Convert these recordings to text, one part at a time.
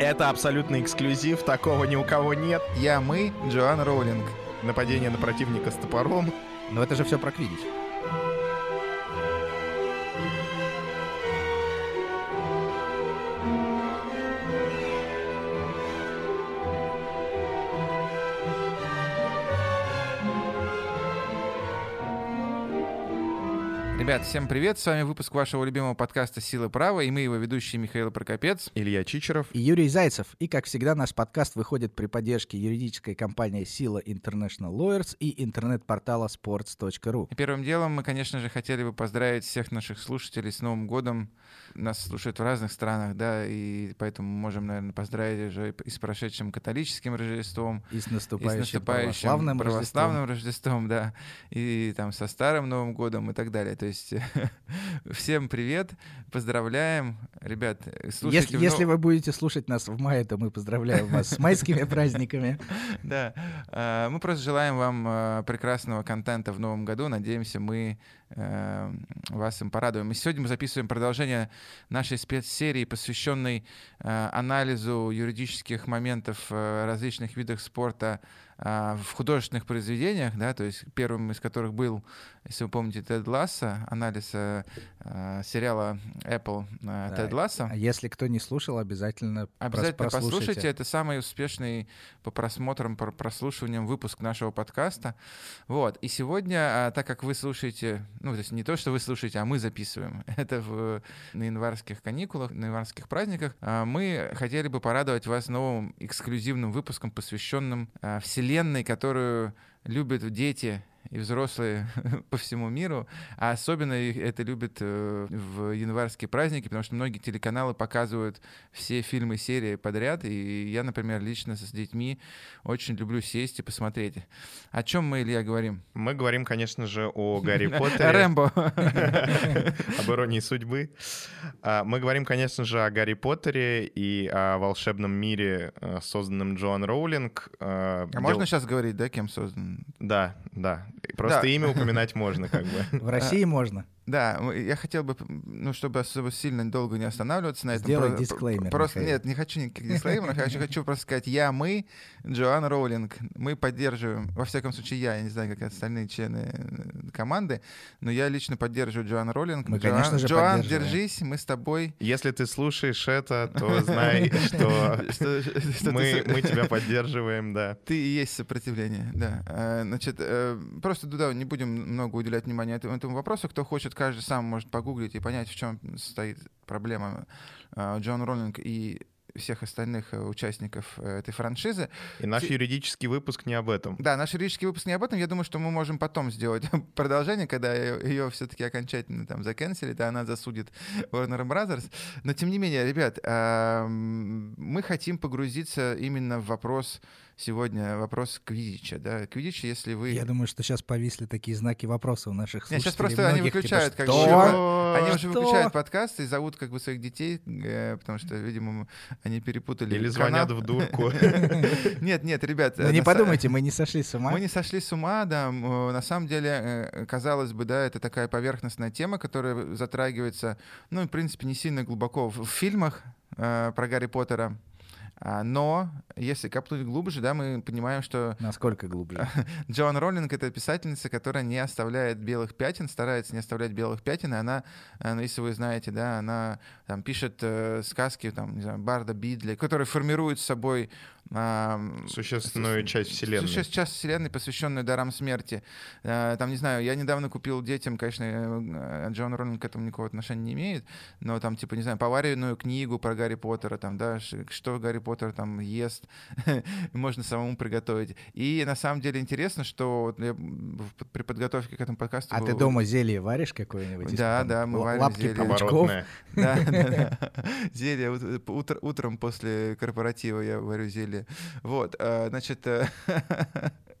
Это абсолютный эксклюзив, такого ни у кого нет. Я, мы, Джоан Роулинг. Нападение на противника с топором. Но это же все про Квидич. Ребят, всем привет! С вами выпуск вашего любимого подкаста «Силы права» и мы его ведущие Михаил Прокопец. Илья Чичеров. И Юрий Зайцев. И, как всегда, наш подкаст выходит при поддержке юридической компании «Сила International Lawyers» и интернет-портала sports.ru. И первым делом мы, конечно же, хотели бы поздравить всех наших слушателей с Новым годом. Нас слушают в разных странах, да, и поэтому можем, наверное, поздравить уже и с прошедшим католическим Рождеством. И с и с наступающим, наступающим православным, православным Рождеством, да, и там со Старым Новым годом и так далее. То есть всем привет, поздравляем, ребят. Рождеством. Слушайте Если, в если вы будете слушать нас в мае, то мы поздравляем вас с майскими праздниками. Да, А, мы просто желаем вам а, прекрасного контента в новом году. Надеемся, мы э, вас им порадуем. И сегодня мы записываем продолжение нашей спецсерии, посвященной э, анализу юридических моментов э, различных видов спорта в художественных произведениях, да, то есть первым из которых был, если вы помните, Тед Ласса, анализ э, э, сериала Apple э, Да, Тед Ласса. А если кто не слушал, обязательно, Обязательно прослушайте. послушайте. Это самый успешный по просмотрам, по прослушиваниям выпуск нашего подкаста. Вот. И сегодня, а, так как вы слушаете, ну, то есть не то, что вы слушаете, а мы записываем, это в, на январских каникулах, на январских праздниках, а, мы хотели бы порадовать вас новым эксклюзивным выпуском, посвященным а, вселенной, которую любят дети и взрослые по всему миру, а особенно их это любят э, в январские праздники, потому что многие телеканалы показывают все фильмы серии подряд, и я, например, лично с детьми очень люблю сесть и посмотреть. О чем мы, Илья, говорим? Мы говорим, конечно же, о Гарри Поттере. Рэмбо. Об иронии судьбы. А, Мы говорим, конечно же, о Гарри Поттере и о волшебном мире, э, созданном Джоан Роулинг. А, А можно сейчас говорить, да, кем создан? Да, да. Просто Да. имя упоминать можно, как бы. В России можно. Да, я хотел бы, ну, чтобы особо сильно долго не останавливаться на этом. Сделай про- дисклеймер, Просто Михаил. нет, не хочу никаких дисклеймеров, я хочу, просто сказать, я, мы, Джоан Роулинг, мы поддерживаем, во всяком случае я, я не знаю, как остальные члены э, команды, но я лично поддерживаю Джоан Роулинг. Мы, Джоан, конечно же, Джоан, держись, мы с тобой. Если ты слушаешь это, то знай, что мы, тебя поддерживаем, да. Ты и есть сопротивление, да. Э, Значит, э, просто да, не будем много уделять внимания этому, этому вопросу. Кто хочет, каждый сам может погуглить и понять, в чем стоит проблема э, Джон Роллинг и всех остальных э, участников э, этой франшизы. И наш юридический выпуск не об этом. Да, наш юридический выпуск не об этом. Я думаю, что мы можем потом сделать продолжение, когда ее, все-таки окончательно там заканчивали, а она засудит Warner Brothers. Но тем не менее, ребят, ам, мы хотим погрузиться именно в вопрос сегодня, вопрос Квидича. Да? Квидич, если вы... Я думаю, что сейчас повисли такие знаки вопроса у наших Нет, слушателей. сейчас просто они многих, типа, выключают, как «Что? Они уже выключают подкасты и зовут как бы своих детей, э, потому что, видимо, они перепутали Или канал. звонят в дурку. Нет, нет, ребят. Ну э, не подумайте, мы не сошли с ума. Мы не сошли с ума, да. э, На самом деле, казалось бы, да, это такая поверхностная тема, которая затрагивается, ну, в принципе, не сильно глубоко в, фильмах про Гарри Поттера. А, Но если копнуть глубже, да, мы понимаем, что Насколько глубже? Джоан Роллинг — это писательница, которая не оставляет белых пятен, старается не оставлять белых пятен, и она, э, ну, если вы знаете, да, она там пишет э, сказки, там, не знаю, Барда Бидли, которые формируют с собой ам, Существенную часть вселенной. Сейчас часть вселенной, посвященная дарам смерти. Э, Там, не знаю, я недавно купил детям, конечно, э, Джон Роллинг к этому никакого отношения не имеет, но там, типа, не знаю, поваренную книгу про Гарри Поттера, там, да, что Гарри Поттер там ест, можно самому приготовить. И на самом деле интересно, что я при подготовке к этому подкасту... А ты был- дома зелье варишь какое-нибудь? Да, да, мы варим Лапки зелье. паучков? Да, да, да. Зелье. ут- утр- Утром после корпоратива я варю зелье. Вот, э, значит...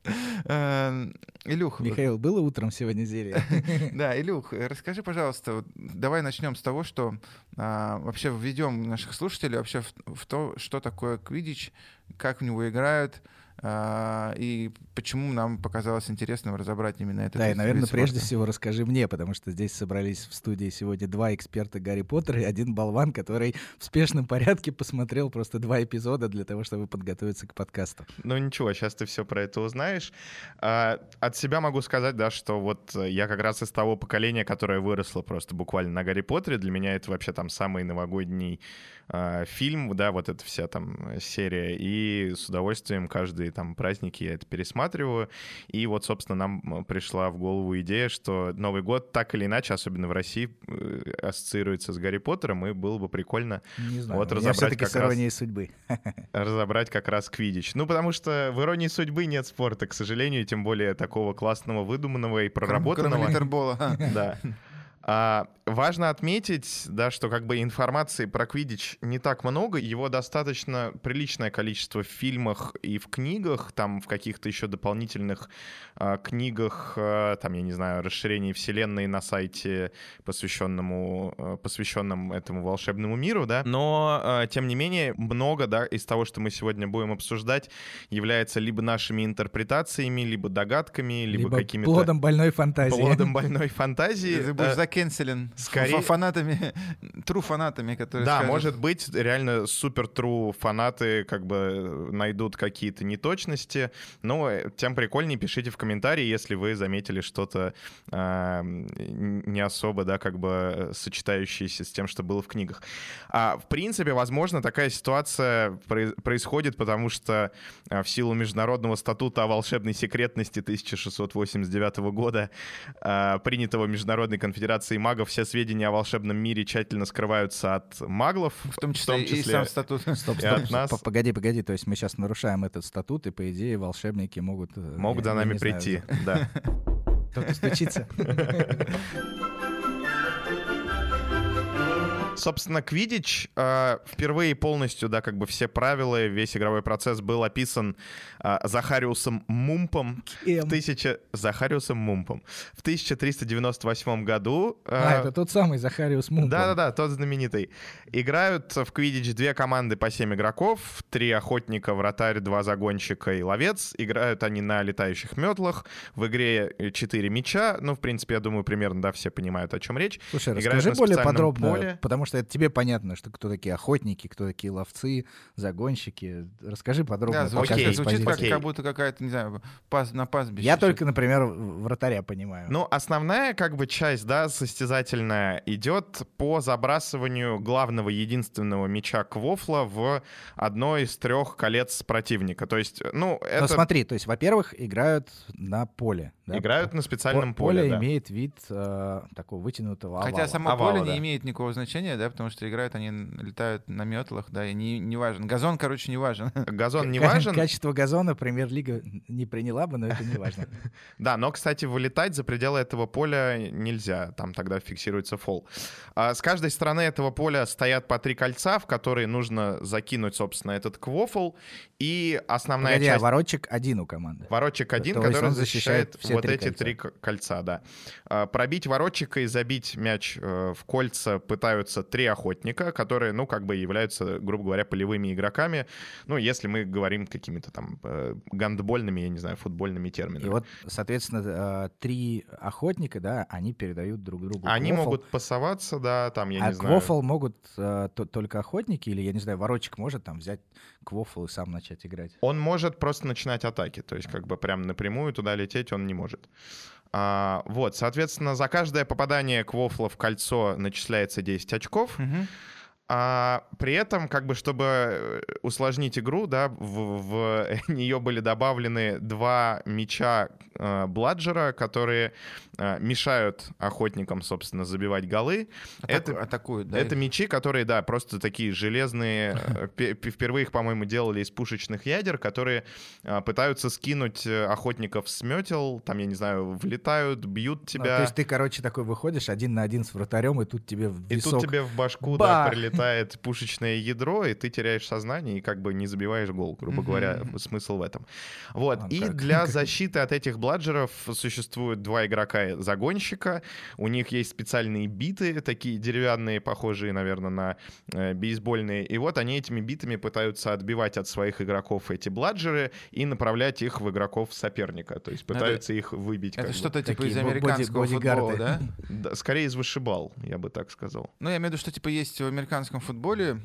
э, э, Илюх, Михаил, было утром сегодня зелье? да, Илюх, расскажи, пожалуйста, давай начнем с того, что а, вообще введем наших слушателей вообще в, то, что такое квидич, как в него играют, и почему нам показалось интересным разобрать именно это. Да, и, наверное, прежде всего расскажи мне, потому что здесь собрались в студии сегодня два эксперта Гарри Поттера и один болван, который в спешном порядке посмотрел просто два эпизода для того, чтобы подготовиться к подкасту. Ну ничего, сейчас ты все про это узнаешь. А, от себя могу сказать, да, что вот я как раз из того поколения, которое выросло просто буквально на Гарри Поттере. Для меня это вообще там самый новогодний э, фильм, да, вот эта вся там серия. И с удовольствием каждые там праздники я это пересматриваю. И вот, собственно, нам пришла в голову идея, что Новый год так или иначе, особенно в России, э, ассоциируется с Гарри Поттером, и было бы прикольно Не знаю, вот разобрать как с иронией судьбы. разобрать как раз квидич. Ну, потому что в «Иронии судьбы» нет спорта, к сожалению, тем более такого классного, выдуманного и проработанного. Кроме Литербола. Да. А, важно отметить, да, что как бы информации про Квидич не так много, его достаточно приличное количество в фильмах и в книгах, там в каких-то еще дополнительных а, книгах, а, там, я не знаю, расширении вселенной на сайте, посвященному, а, посвященном этому волшебному миру, да, но, а, тем не менее, много, да, из того, что мы сегодня будем обсуждать, является либо нашими интерпретациями, либо догадками, либо, Либо какими-то... плодом больной фантазии. Плодом больной фантазии. Ты будешь Э, закенселен скорее- фа- фанатами, true фанатами, которые Да, скажут, может быть, реально супер true фанаты как бы найдут какие-то неточности, но э, тем прикольнее пишите в комментарии, если вы заметили что-то н- не особо, да, как бы сочетающееся с тем, что было в книгах. А, в принципе, возможно, такая ситуация произ- происходит, потому что в силу Международного статута о волшебной секретности 1689 года, а, принятого Международной конфедерацией магов, все сведения о волшебном мире тщательно скрываются от маглов, в том числе, и сам статут. Стоп, И стоп, от нас- погоди, погоди, то есть мы сейчас нарушаем этот статут, и, по идее, волшебники могут... э, могут я- за нами не знаю, прийти. Да. Кто-то стучится. Собственно, Квидич э, впервые полностью, да, как бы все правила, весь игровой процесс был описан э, Захариусом Мумпом в тысяча... Захариусом Мумпом в 1398 году. э, А, это тот самый Захариус Мумпом. Да-да-да, тот знаменитый. Играют в Квидич две команды по семь игроков, три охотника, вратарь, два загонщика и ловец. Играют они на летающих метлах. В игре четыре мяча. Ну, в принципе, я думаю, примерно, да, все понимают, о чем речь. Слушай, Играют расскажи более подробно, поле. потому что это тебе понятно, что кто такие охотники, кто такие ловцы, загонщики. Расскажи подробно. Да, звучит, Окей, звучит как, как будто какая-то, не знаю, пас, на пастбище. Я только, например, вратаря понимаю. Ну, основная как бы часть, да, состязательная, идет по забрасыванию главного единственного мяча Квофла в одно из трех колец противника. То есть, ну, Но это смотри, то есть, во-первых, играют на поле. да? играют на специальном По- поле. да. имеет вид э, такого вытянутого Хотя овала. само Овала, поле да. не имеет никакого значения, да, потому что играют они, летают на метлах, да, и не, не важен. Газон, короче, не важен. Газон не важен. Качество газона премьер-лига не приняла бы, но это не важно. Да, но, кстати, вылетать за пределы этого поля нельзя. Там тогда фиксируется фол. А с каждой стороны этого поля стоят по три кольца, в которые нужно закинуть, собственно, этот квофл. И основная Погоди, а часть... воротчик один у команды. Воротчик один, То который защищает, защищает все вот три эти кольца. три кольца, да. А, Пробить воротчика и забить мяч э, в кольца пытаются три охотника, которые, ну, как бы являются, грубо говоря, полевыми игроками. Ну, если мы говорим какими-то там э, гандбольными, я не знаю, футбольными терминами. И вот, соответственно, э, три охотника, да, они передают друг другу Они квофл. могут пасоваться, да, там, я а не знаю. квофл могут то- только охотники, или, я не знаю, воротчик может там взять квофл и сам начать играть? Он может просто начинать атаки, то есть как бы прям напрямую туда лететь он не может. А, вот, соответственно, за каждое попадание квофла в кольцо начисляется 10 очков. Мгм. А при этом, как бы, чтобы э, усложнить игру, да, в, в нее были добавлены два мяча э, Бладжера, которые э, мешают охотникам, собственно, забивать голы. Атаку- Это- атакуют, да. Это мечи, которые, да, просто такие железные. э, пе- пе- Впервые их, по-моему, делали из пушечных ядер, которые а, пытаются скинуть э, охотников с метел. Там, я не знаю, влетают, бьют Ну, тебя. то есть ты, короче, такой выходишь один на один с вратарем, и тут тебе в И висок тут тебе в башку да, бах! прилетает прилетает пушечное ядро, и ты теряешь сознание и как бы не забиваешь гол, грубо говоря, смысл в этом. Вот, А, и как? для защиты от этих бладжеров существует два игрока-загонщика, у них есть специальные биты, такие деревянные, похожие, наверное, на э, бейсбольные, и вот они этими битами пытаются отбивать от своих игроков эти бладжеры и направлять их в игроков соперника, то есть Ну, это- пытаются их выбить. Это бы. что-то типа Такие из американского футбола? Да, скорее из вышибал, я бы так сказал. Ну, я имею в виду, что типа есть в американском футболе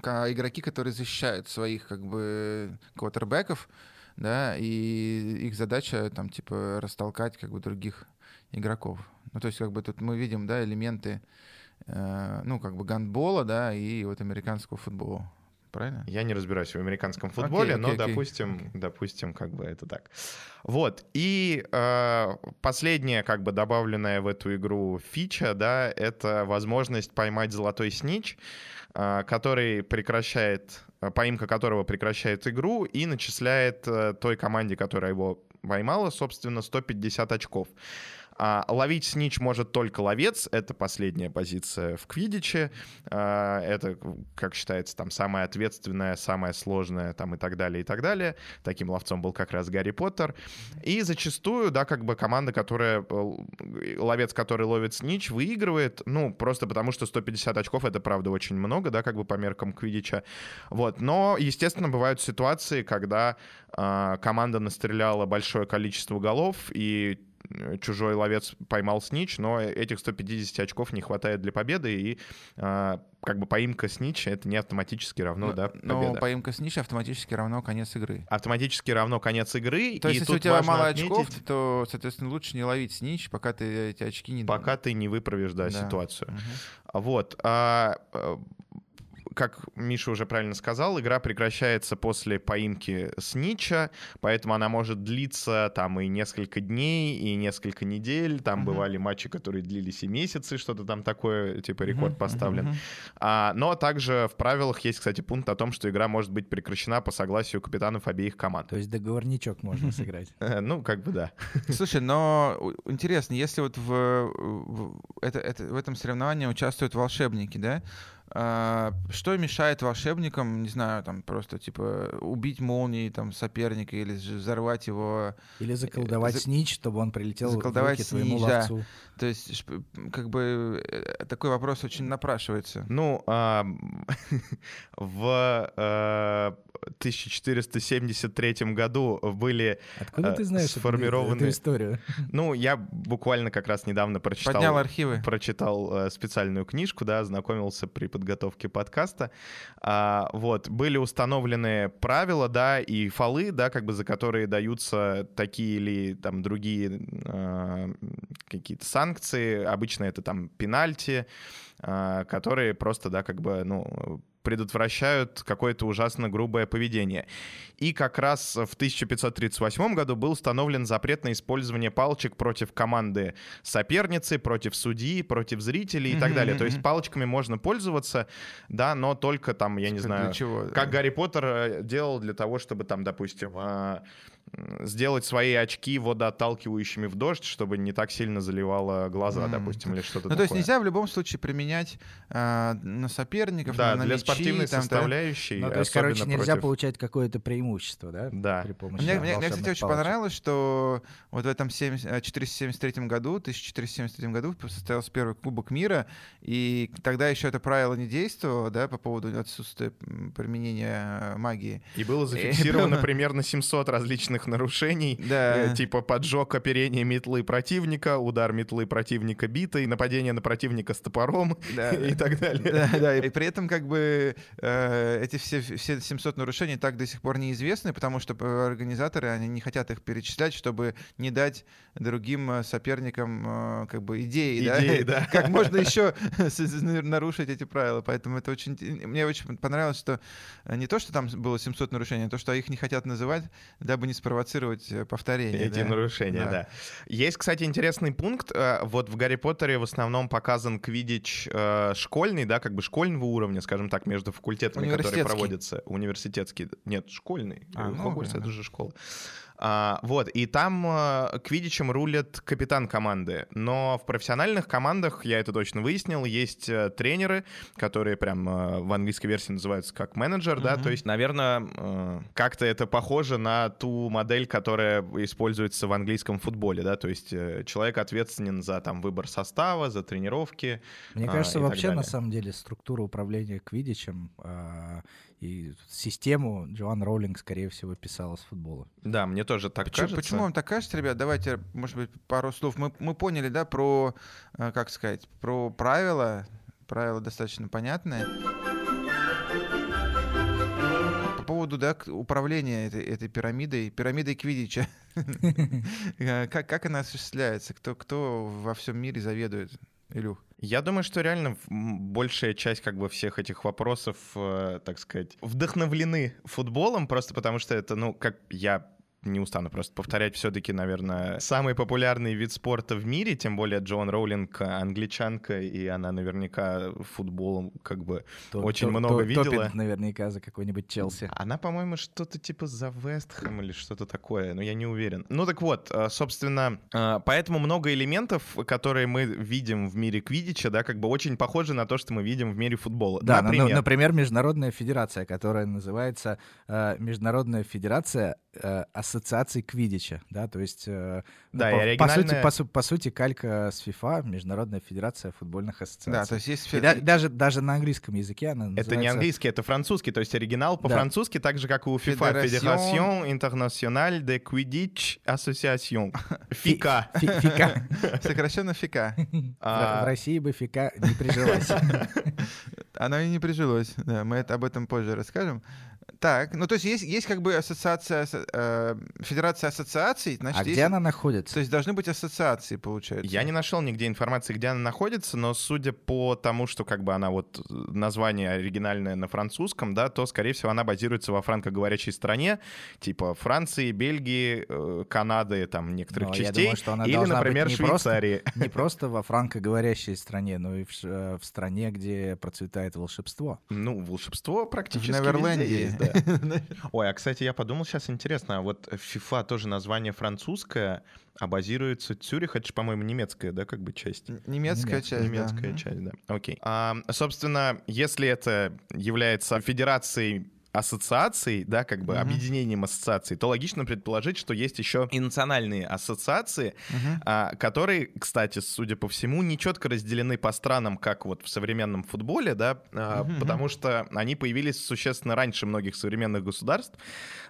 ка- игроки, которые защищают своих как бы квотербеков, да, и их задача там типа растолкать как бы других игроков. Ну, то есть как бы тут мы видим, да, элементы, э, ну, как бы гандбола, да, и вот американского футбола. Правильно? Я не разбираюсь в американском футболе, Окей, но окей, допустим, окей. допустим, как бы это так. Вот. И э, последняя, как бы добавленная в эту игру фича, да, это возможность поймать золотой снич, э, который прекращает, э, поимка которого прекращает игру и начисляет э, той команде, которая его поймала, собственно, 150 очков. А ловить снич может только ловец, это последняя позиция в квидиче, А, это, как считается, там самая ответственная, самая сложная, там и так далее, и так далее. Таким ловцом был как раз Гарри Поттер. И зачастую, да, как бы команда, которая, э, ловец, который ловит снич, выигрывает, ну, просто потому что 150 очков, это, правда, очень много, да, как бы по меркам квидича. Вот, но, естественно, бывают ситуации, когда а, команда настреляла большое количество голов, и э, чужой ловец поймал снич, но этих 150 очков не хватает для победы, и а, как бы поимка снича это не автоматически равно, Ну, да, Но победа. поимка с ниши автоматически равно конец игры. Автоматически равно конец игры, То есть, если у тебя мало отметить, очков, то, соответственно, лучше не ловить снич, пока ты эти очки не... пока ты не выправишь, да, Да. ситуацию. Мгм. Вот. а, э, как Миша уже правильно сказал, игра прекращается после поимки снича, поэтому она может длиться там и несколько дней, и несколько недель. Там Мгм. бывали матчи, которые длились и месяцы, что-то там такое, типа рекорд Мгм, поставлен. мгм. А, но также в правилах есть, кстати, пункт о том, что игра может быть прекращена по согласию капитанов обеих команд. То есть договорничок можно сыграть. Ну, как бы да. Слушай, но интересно, если вот в, в- это, это- в этом соревновании участвуют волшебники, да? А, что мешает волшебникам, не знаю, там просто типа убить молнией там соперника или взорвать его? Или заколдовать за- снич, чтобы он прилетел в заколдовать руки твоему снич, да. ловцу. То есть как бы э, такой вопрос очень напрашивается. Ну, а, в э, 1473 году были Откуда э, ты знаешь сформированы- эту историю? Ну, я буквально как раз недавно прочитал, Поднял архивы. прочитал э, специальную книжку, да, ознакомился при подготовке подкаста. А, вот, были установлены правила, да, и фолы, да, как бы за которые даются такие или там другие э, какие-то санкции. Обычно это там пенальти, э, которые просто, да, как бы, ну, предотвращают какое-то ужасно грубое поведение. И как раз в 1538 году был установлен запрет на использование палочек против команды соперницы, против судьи, против зрителей и так далее. То есть палочками можно пользоваться, да, но только там, я не знаю, как Гарри Поттер э, делал для того, чтобы там, допустим, а, сделать свои очки водоотталкивающими в дождь, чтобы не так сильно заливало глаза, М. допустим, или что-то Ну, такое. то есть нельзя в любом случае применять а, на соперников, Да, на, на для мячи, спортивной там, составляющей. Ну, то есть, короче, нельзя против- получать какое-то преимущество, да? Да. При помощи Мне, мне- мне, кстати, очень палочек. понравилось, что вот в этом 70 э, 473 году, 1473 году состоялся первый Кубок мира, и тогда еще это правило не действовало, да, по поводу отсутствия применения э, магии. И было И зафиксировано было- примерно 700 различных нарушений. Да. Э, Типа поджог оперения метлы противника, удар метлы противника битой, нападение на противника с топором Да, и так далее. Да, да, и при этом как бы э, эти все, все 700 нарушений так до сих пор неизвестны, потому что э, организаторы, они не хотят их перечислять, чтобы не дать другим соперникам э, как бы идеи, да? Идеи, да. как можно еще нарушить эти правила. Поэтому это очень... Мне очень понравилось, что не то, что там было 700 нарушений, а то, что их не хотят называть, дабы не спровоцировать э, повторение. Эти да. нарушения, Да. да. Есть, кстати, интересный пункт. Э, Вот в Гарри Поттере в основном показан квидич э, школьный, да, как бы школьного уровня, скажем так, между факультетами, которые проводятся. Университетский. Нет, школьный. А, ну, Хогвартс — это же школа. А, вот, и там а, квидичем рулит капитан команды. Но в профессиональных командах, я это точно выяснил, есть а, тренеры, которые прям а, в английской версии называются как менеджер, mm-hmm. да, то есть, наверное, а, как-то это похоже на ту модель, которая используется в английском футболе, да, то есть а, человек ответственен за там выбор состава, за тренировки. Мне кажется, вообще на самом деле структура управления квидичем а, и систему Джоан Роулинг, скорее всего, писала с футбола. Да, мне тоже так почему, кажется. Почему вам так кажется, ребят? Давайте, может быть, пару слов. Мы, мы поняли, да, про, э, как сказать, про правила. Правила достаточно понятные. По поводу да, управления этой, этой пирамидой, пирамидой Квидича. как, как она осуществляется? Кто, кто во всем мире заведует? Илюх? Я думаю, что реально большая часть как бы всех этих вопросов, э, так сказать, вдохновлены футболом, просто потому что это, ну, как я не устану просто повторять, все-таки, наверное, самый популярный вид спорта в мире, тем более Джон Роулинг англичанка, и она наверняка футболом как бы то, очень то, много то, видела. Топит наверняка за какой-нибудь Челси. Она, по-моему, что-то типа за Вестхэм или что-то такое, но я не уверен. Ну так вот, э, собственно, э, поэтому много элементов, которые мы видим в мире квидича, да, как бы очень похожи на то, что мы видим в мире футбола. Да, ну, например, например Международная федерация, которая называется э, Международная федерация ассоциаций Квидича, да, то есть э, ну, да, по, оригинальная... по, сути, по, по сути калька с FIFA, Международная федерация футбольных ассоциаций. Да, то есть есть... И да, даже, даже на английском языке она называется... Это не английский, это французский, то есть оригинал по-французски, да. так же, как и у FIFA, Fédération Internationale de Quidditch Association. ФИКА. ФИКА. Сокращенно ФИКА. В России бы ФИКА не прижилась. Она и не прижилась, да, мы об этом позже расскажем. Так, ну то есть есть, есть как бы ассоциация, э, федерация ассоциаций, значит, а есть, где она находится? То есть должны быть ассоциации, получается. Я не нашел нигде информации, где она находится, но судя по тому, что как бы она вот э, название оригинальное на французском, да, то скорее всего она базируется во франкоговорящей стране, типа Франции, Бельгии, э, Канады, там некоторых но частей, думаю, что она или, например, не Швейцарии. Просто, не просто во франкоговорящей стране, но и в, в стране, где процветает волшебство. Ну, волшебство практически в Неверленде да. Ой, а, кстати, я подумал сейчас, интересно, а вот FIFA тоже название французское, а базируется Цюрих, это же, по-моему, немецкая, да, как бы часть? Немецкая часть, Немецкая часть, да. Окей. А, собственно, если это является федерацией ассоциаций, да, как бы mm-hmm. объединением ассоциаций, то логично предположить, что есть еще и национальные ассоциации, mm-hmm. а, которые, кстати, судя по всему, не четко разделены по странам, как вот в современном футболе, да, а, mm-hmm. потому что они появились существенно раньше многих современных государств,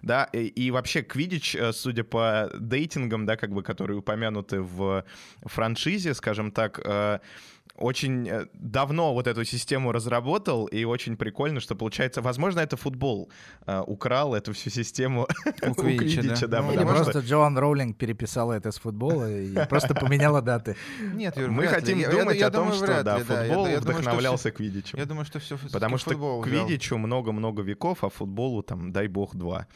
да, и, и вообще Квидич, э, судя по дейтингам, да, как бы, которые упомянуты в франшизе, скажем так, э, очень э, давно вот эту систему разработал, и очень прикольно, что получается, возможно, это футбол э, украл эту всю систему у Квидича, да. Ну, или просто Джоан Роулинг переписала это с футбола и просто поменяла даты. Нет, мы хотим думать о том, что да, футбол вдохновлялся Квидичем. Я думаю, что все Потому что Квидичу много-много веков, а футболу там, дай бог, два.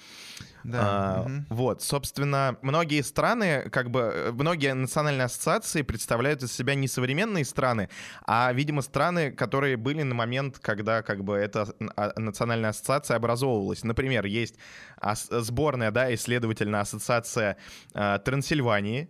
Да. А, угу. Вот, собственно, многие страны, как бы, э, многие национальные ассоциации представляют из себя не современные страны, а, видимо, страны, которые были на момент, когда, как бы, эта а, национальная ассоциация образовывалась. Например, есть сборная, да, исследовательная ассоциация э, Трансильвании.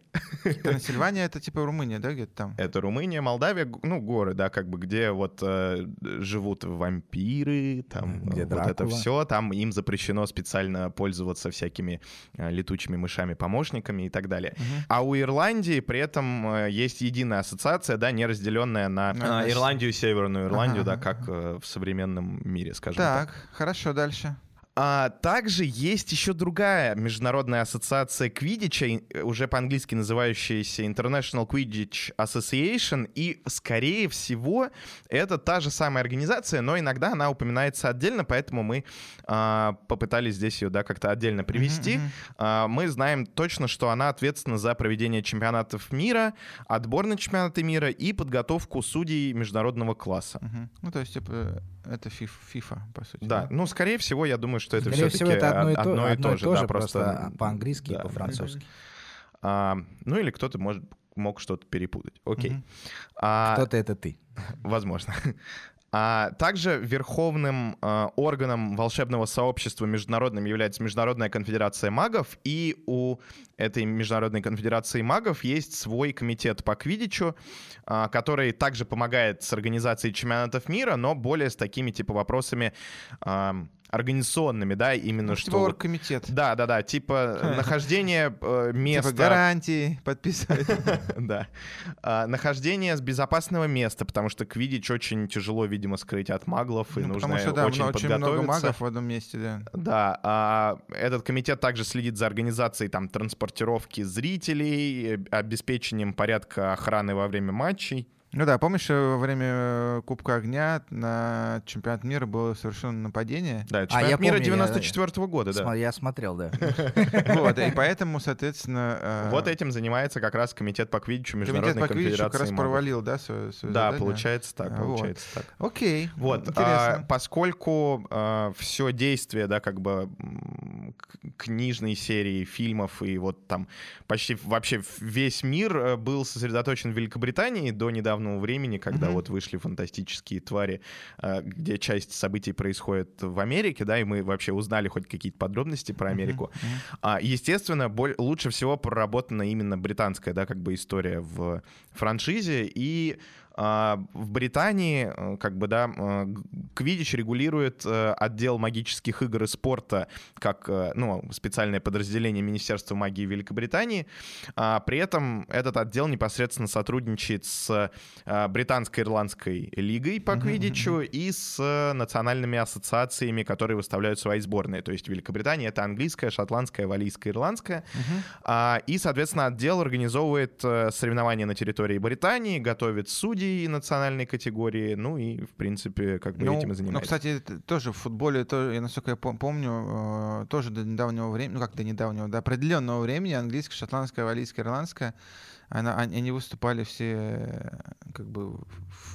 Трансильвания — это типа Румыния, да, где-то там? Это Румыния, Молдавия, ну, горы, да, как бы, где вот э, живут вампиры, там, где вот Дракула. это все, там им запрещено специально пользоваться пользоваться всякими э, летучими мышами-помощниками и так далее. Угу. А у Ирландии при этом э, есть единая ассоциация, да, не разделенная на а, Ирландию, Северную Ирландию, ага. да, как э, в современном мире, скажем так. Так, хорошо, дальше. А также есть еще другая международная ассоциация Квидича, уже по-английски называющаяся International Quidditch Association, и, скорее всего, это та же самая организация, но иногда она упоминается отдельно, поэтому мы а, попытались здесь ее да, как-то отдельно привести. Mm-hmm. А, мы знаем точно, что она ответственна за проведение чемпионатов мира, отбор на чемпионаты мира и подготовку судей международного класса. Mm-hmm. Ну, то есть, типа, это FIFA, по сути. Да, да, ну, скорее всего, я думаю, что это все-таки всего, это одно и, одно и, одно то, же, тоже, да, просто по-английски да. и по-французски. А, ну, или кто-то может мог что-то перепутать. Окей. Угу. А, Кто-то это ты. Возможно. А также верховным э, органом волшебного сообщества международным является Международная конфедерация магов, и у этой Международной конфедерации магов есть свой комитет по квидичу, э, который также помогает с организацией чемпионатов мира, но более с такими типа вопросами э, организационными, да, именно Ну, что... типа оргкомитет. Да, да, да, типа нахождение э, места... Типа гарантии подписывать. Да. А, нахождение с безопасного места, потому что квидич очень тяжело, видимо, скрыть от маглов, и Ну, нужно очень много- очень много подготовиться. магов в одном месте, да. Да, а этот комитет также следит за организацией там транспортировки зрителей, э, обеспечением порядка охраны во время матчей. Ну да, помнишь, э, во время э, Кубка Огня на чемпионат мира было совершенно нападение? Да, А, чемпионат я мира помню, я- 94 года, да. Я смотрел, да. Вот, и поэтому, соответственно... э, Вот этим занимается как раз комитет по квидичу Комитет Международной по Квиддичу конфедерации как раз провалил, да, Да, получается так, А, получается так. Окей, Вот, а, поскольку все действие, да, как бы книжной серии фильмов и вот там почти вообще весь мир был сосредоточен в Великобритании до недавнего времени, когда Мгм. вот вышли фантастические твари, э, где часть событий происходит в Америке, да, и мы вообще узнали хоть какие-то подробности про Америку. Мгм. А, естественно, боль- лучше всего проработана именно британская, да, как бы история в франшизе. И а, в Британии, э, как бы, да, э, Квидич регулирует э, отдел магических игр и спорта как, ну, специальное подразделение Министерства магии Великобритании. А, При этом этот отдел непосредственно сотрудничает с Британской Ирландской лигой по Квидичу и с национальными ассоциациями, которые выставляют свои сборные. То есть Великобритания — это английская, шотландская, валийская, ирландская. А, И, соответственно, отдел организовывает соревнования на территории Британии, готовит судей национальной категории, ну и, в принципе, как бы Ну, этим и ну, занимается. кстати, это тоже в футболе, то, я насколько я пом- помню, э, тоже до недавнего времени, ну как до недавнего, до определенного времени английская, шотландская, валийская, ирландская, она, они, выступали все э, как бы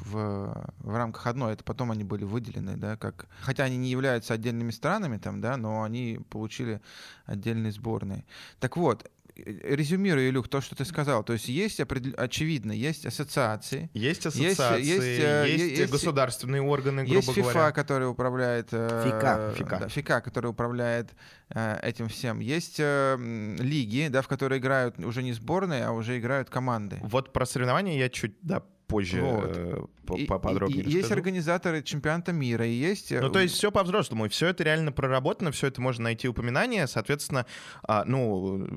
в- в рамках одной. Это потом они были выделены, да, как... Хотя они не являются отдельными странами там, да, но они получили отдельные сборные. Так вот, э, резюмируя, Илюх, то, что ты сказал, то есть есть, определ- очевидно, есть ассоциации, Есть Есть, ассоциации, есть, есть, э, есть- государственные органы, грубо есть FIFA, говоря. который управляет... э, ФИКА. ФИКА. да, ФИКА, который управляет э, этим всем. Есть э, лиги, да, в которые играют уже не сборные, а уже играют команды. Вот про соревнования я чуть, да, позже Вот. э, поподробнее и- и есть организаторы чемпионата мира, и есть... э, Ну, то есть все по-взрослому, и все это реально проработано, все это можно найти упоминания, соответственно, а, ну,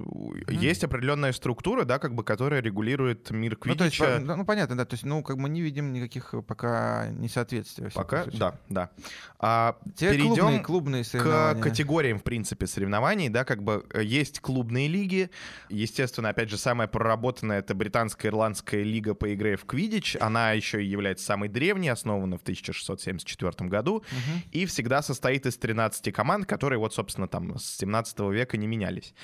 есть определенная структура, да, как бы, которая регулирует мир ну, то есть, ну, понятно, да, то есть, ну, как мы не видим никаких э, пока несоответствий. Пока, да, да. А, Те клубные, перейдем клубные к категориям, в принципе, соревнований, да, как бы есть клубные лиги, естественно, опять же, самая проработанная это британская ирландская лига по игре в Квидич, она еще и является самой древней, основана в 1674 году, Мгм. и всегда состоит из 13 команд, которые вот, собственно, там с 17 века не менялись.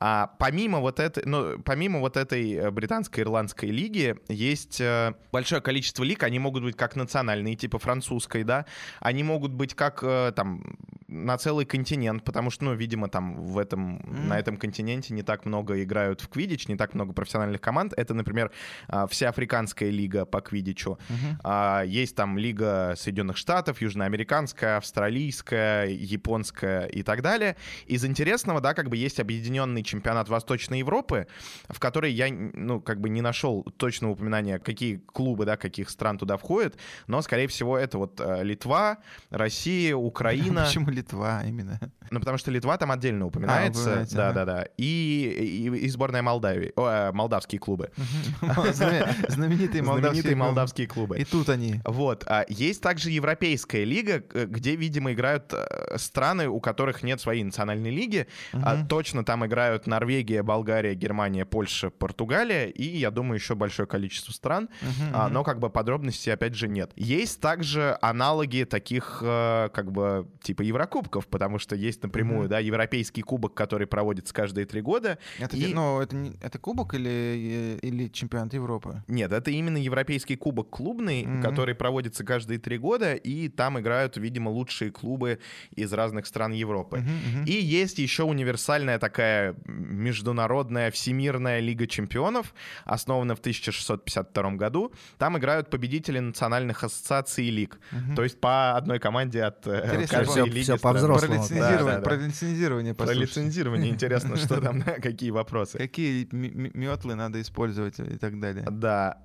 А помимо вот этой, ну, помимо вот этой э, британской ирландской лиги есть э, большое количество лиг, они могут быть как национальные, типа французской, да, они могут быть как э, там на целый континент, потому что, ну, видимо, там в этом, Мгм. на этом континенте не так много играют в квидич, не так много профессиональных команд. Это, например, а, всеафриканская лига по квидичу. Мгм. А, Есть там Лига Соединенных Штатов, Южноамериканская, Австралийская, Японская и так далее. Из интересного, да, как бы есть объединенный чемпионат Восточной Европы, в который я, ну, как бы не нашел точного упоминания, какие клубы, да, каких стран туда входят, но, скорее всего, это вот э, Литва, Россия, Украина. Почему Литва именно? Ну, потому что Литва там отдельно упоминается. упоминается, да, да, да. И, и, и сборная Молдавии, о, э, молдавские клубы. Знаме- Знаменитые молдавские Знаменитые молдавские клубы. И тут они. Вот. А есть также Европейская лига, где, видимо, играют э, страны, у которых нет своей национальной лиги. А Мгм. точно там играют Норвегия, Болгария, Германия, Польша, Португалия и, я думаю, еще большое количество стран. Мгм, А, но как бы подробностей, опять же, нет. Есть также аналоги таких, э, как бы, типа Еврокубков, потому что есть напрямую, Мгм. да, европейский кубок, который проводится каждые три года. Это, И- ну, это, это кубок или, э, или чемпионат Европы? Нет, это именно европейский кубок клубный, Мгм. который проводится каждые три года, и там играют, видимо, лучшие клубы из разных стран Европы. Мгм, мгм. И есть еще универсальная такая международная всемирная лига чемпионов, основана в 1652 году. Там играют победители национальных ассоциаций и лиг. Мгм. То есть по одной команде от э, Интересно, каждой всё- лиги по-взрослому. Про Взрослому, лицензирование, Да, да, да. про лицензирование Про послушать. лицензирование интересно, что там, какие вопросы. Какие метлы надо использовать и так далее. Да.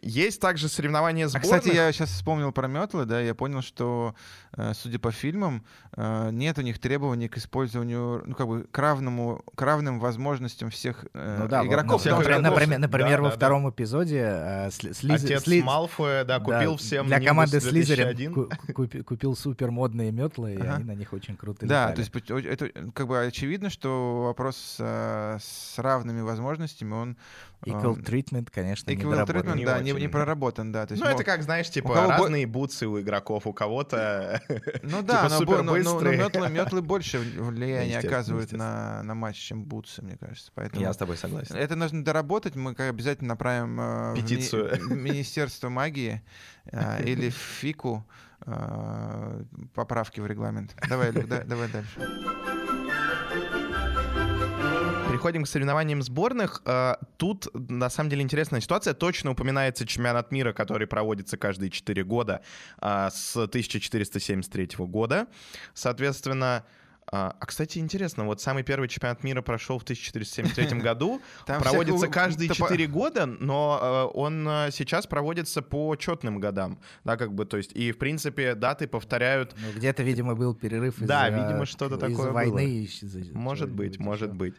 Есть также соревнования А, сборных. кстати, я сейчас вспомнил про метлы, да, я понял, что, э, судя по фильмам, э, нет у них требований к использованию, ну, как бы, к, равному, к равным возможностям всех э, Ну да, игроков. всех например, игроков. например, например, Да, во да, да. втором эпизоде э, Сли- Слиз- Отец Сли- Малфоя, да, да, купил всем для команды Слизерин 2001. ку- купи- купил супер модные метлы, и Ага. они на них очень круто Да, летали. то есть это как бы очевидно, что вопрос с равными возможностями, он... Equal treatment, конечно, Equal недоработан. treatment, Не да, не, очень. не проработан, да. То есть, Ну, мо- это как, знаешь, типа кого бо- разные бутсы у игроков. У кого-то... Ну да, но, типа но, но- но супербыстрые. метлы, метлы больше влияния оказывают на, на матч, чем бутсы, мне кажется. Поэтому Я с тобой согласен. это нужно доработать. Мы обязательно направим э, в ми- Петицию. в Министерство магии э, или в ФИКу э, поправки в регламент. Давай, Люк, да- давай дальше. Переходим к соревнованиям сборных. Э, Тут, на самом деле, интересная ситуация. Точно упоминается чемпионат мира, который проводится каждые 4 года а, с 1473 года. Соответственно, а а, кстати, интересно, вот самый первый чемпионат мира прошел в 1473 году, Там проводится всякого- каждые топо- 4 года, но э, он э, сейчас проводится по четным годам, да, как бы, то есть, и, в принципе, даты повторяют Ну, где-то, видимо, был перерыв Да, видимо, что-то такое войны. было. Может быть, может быть.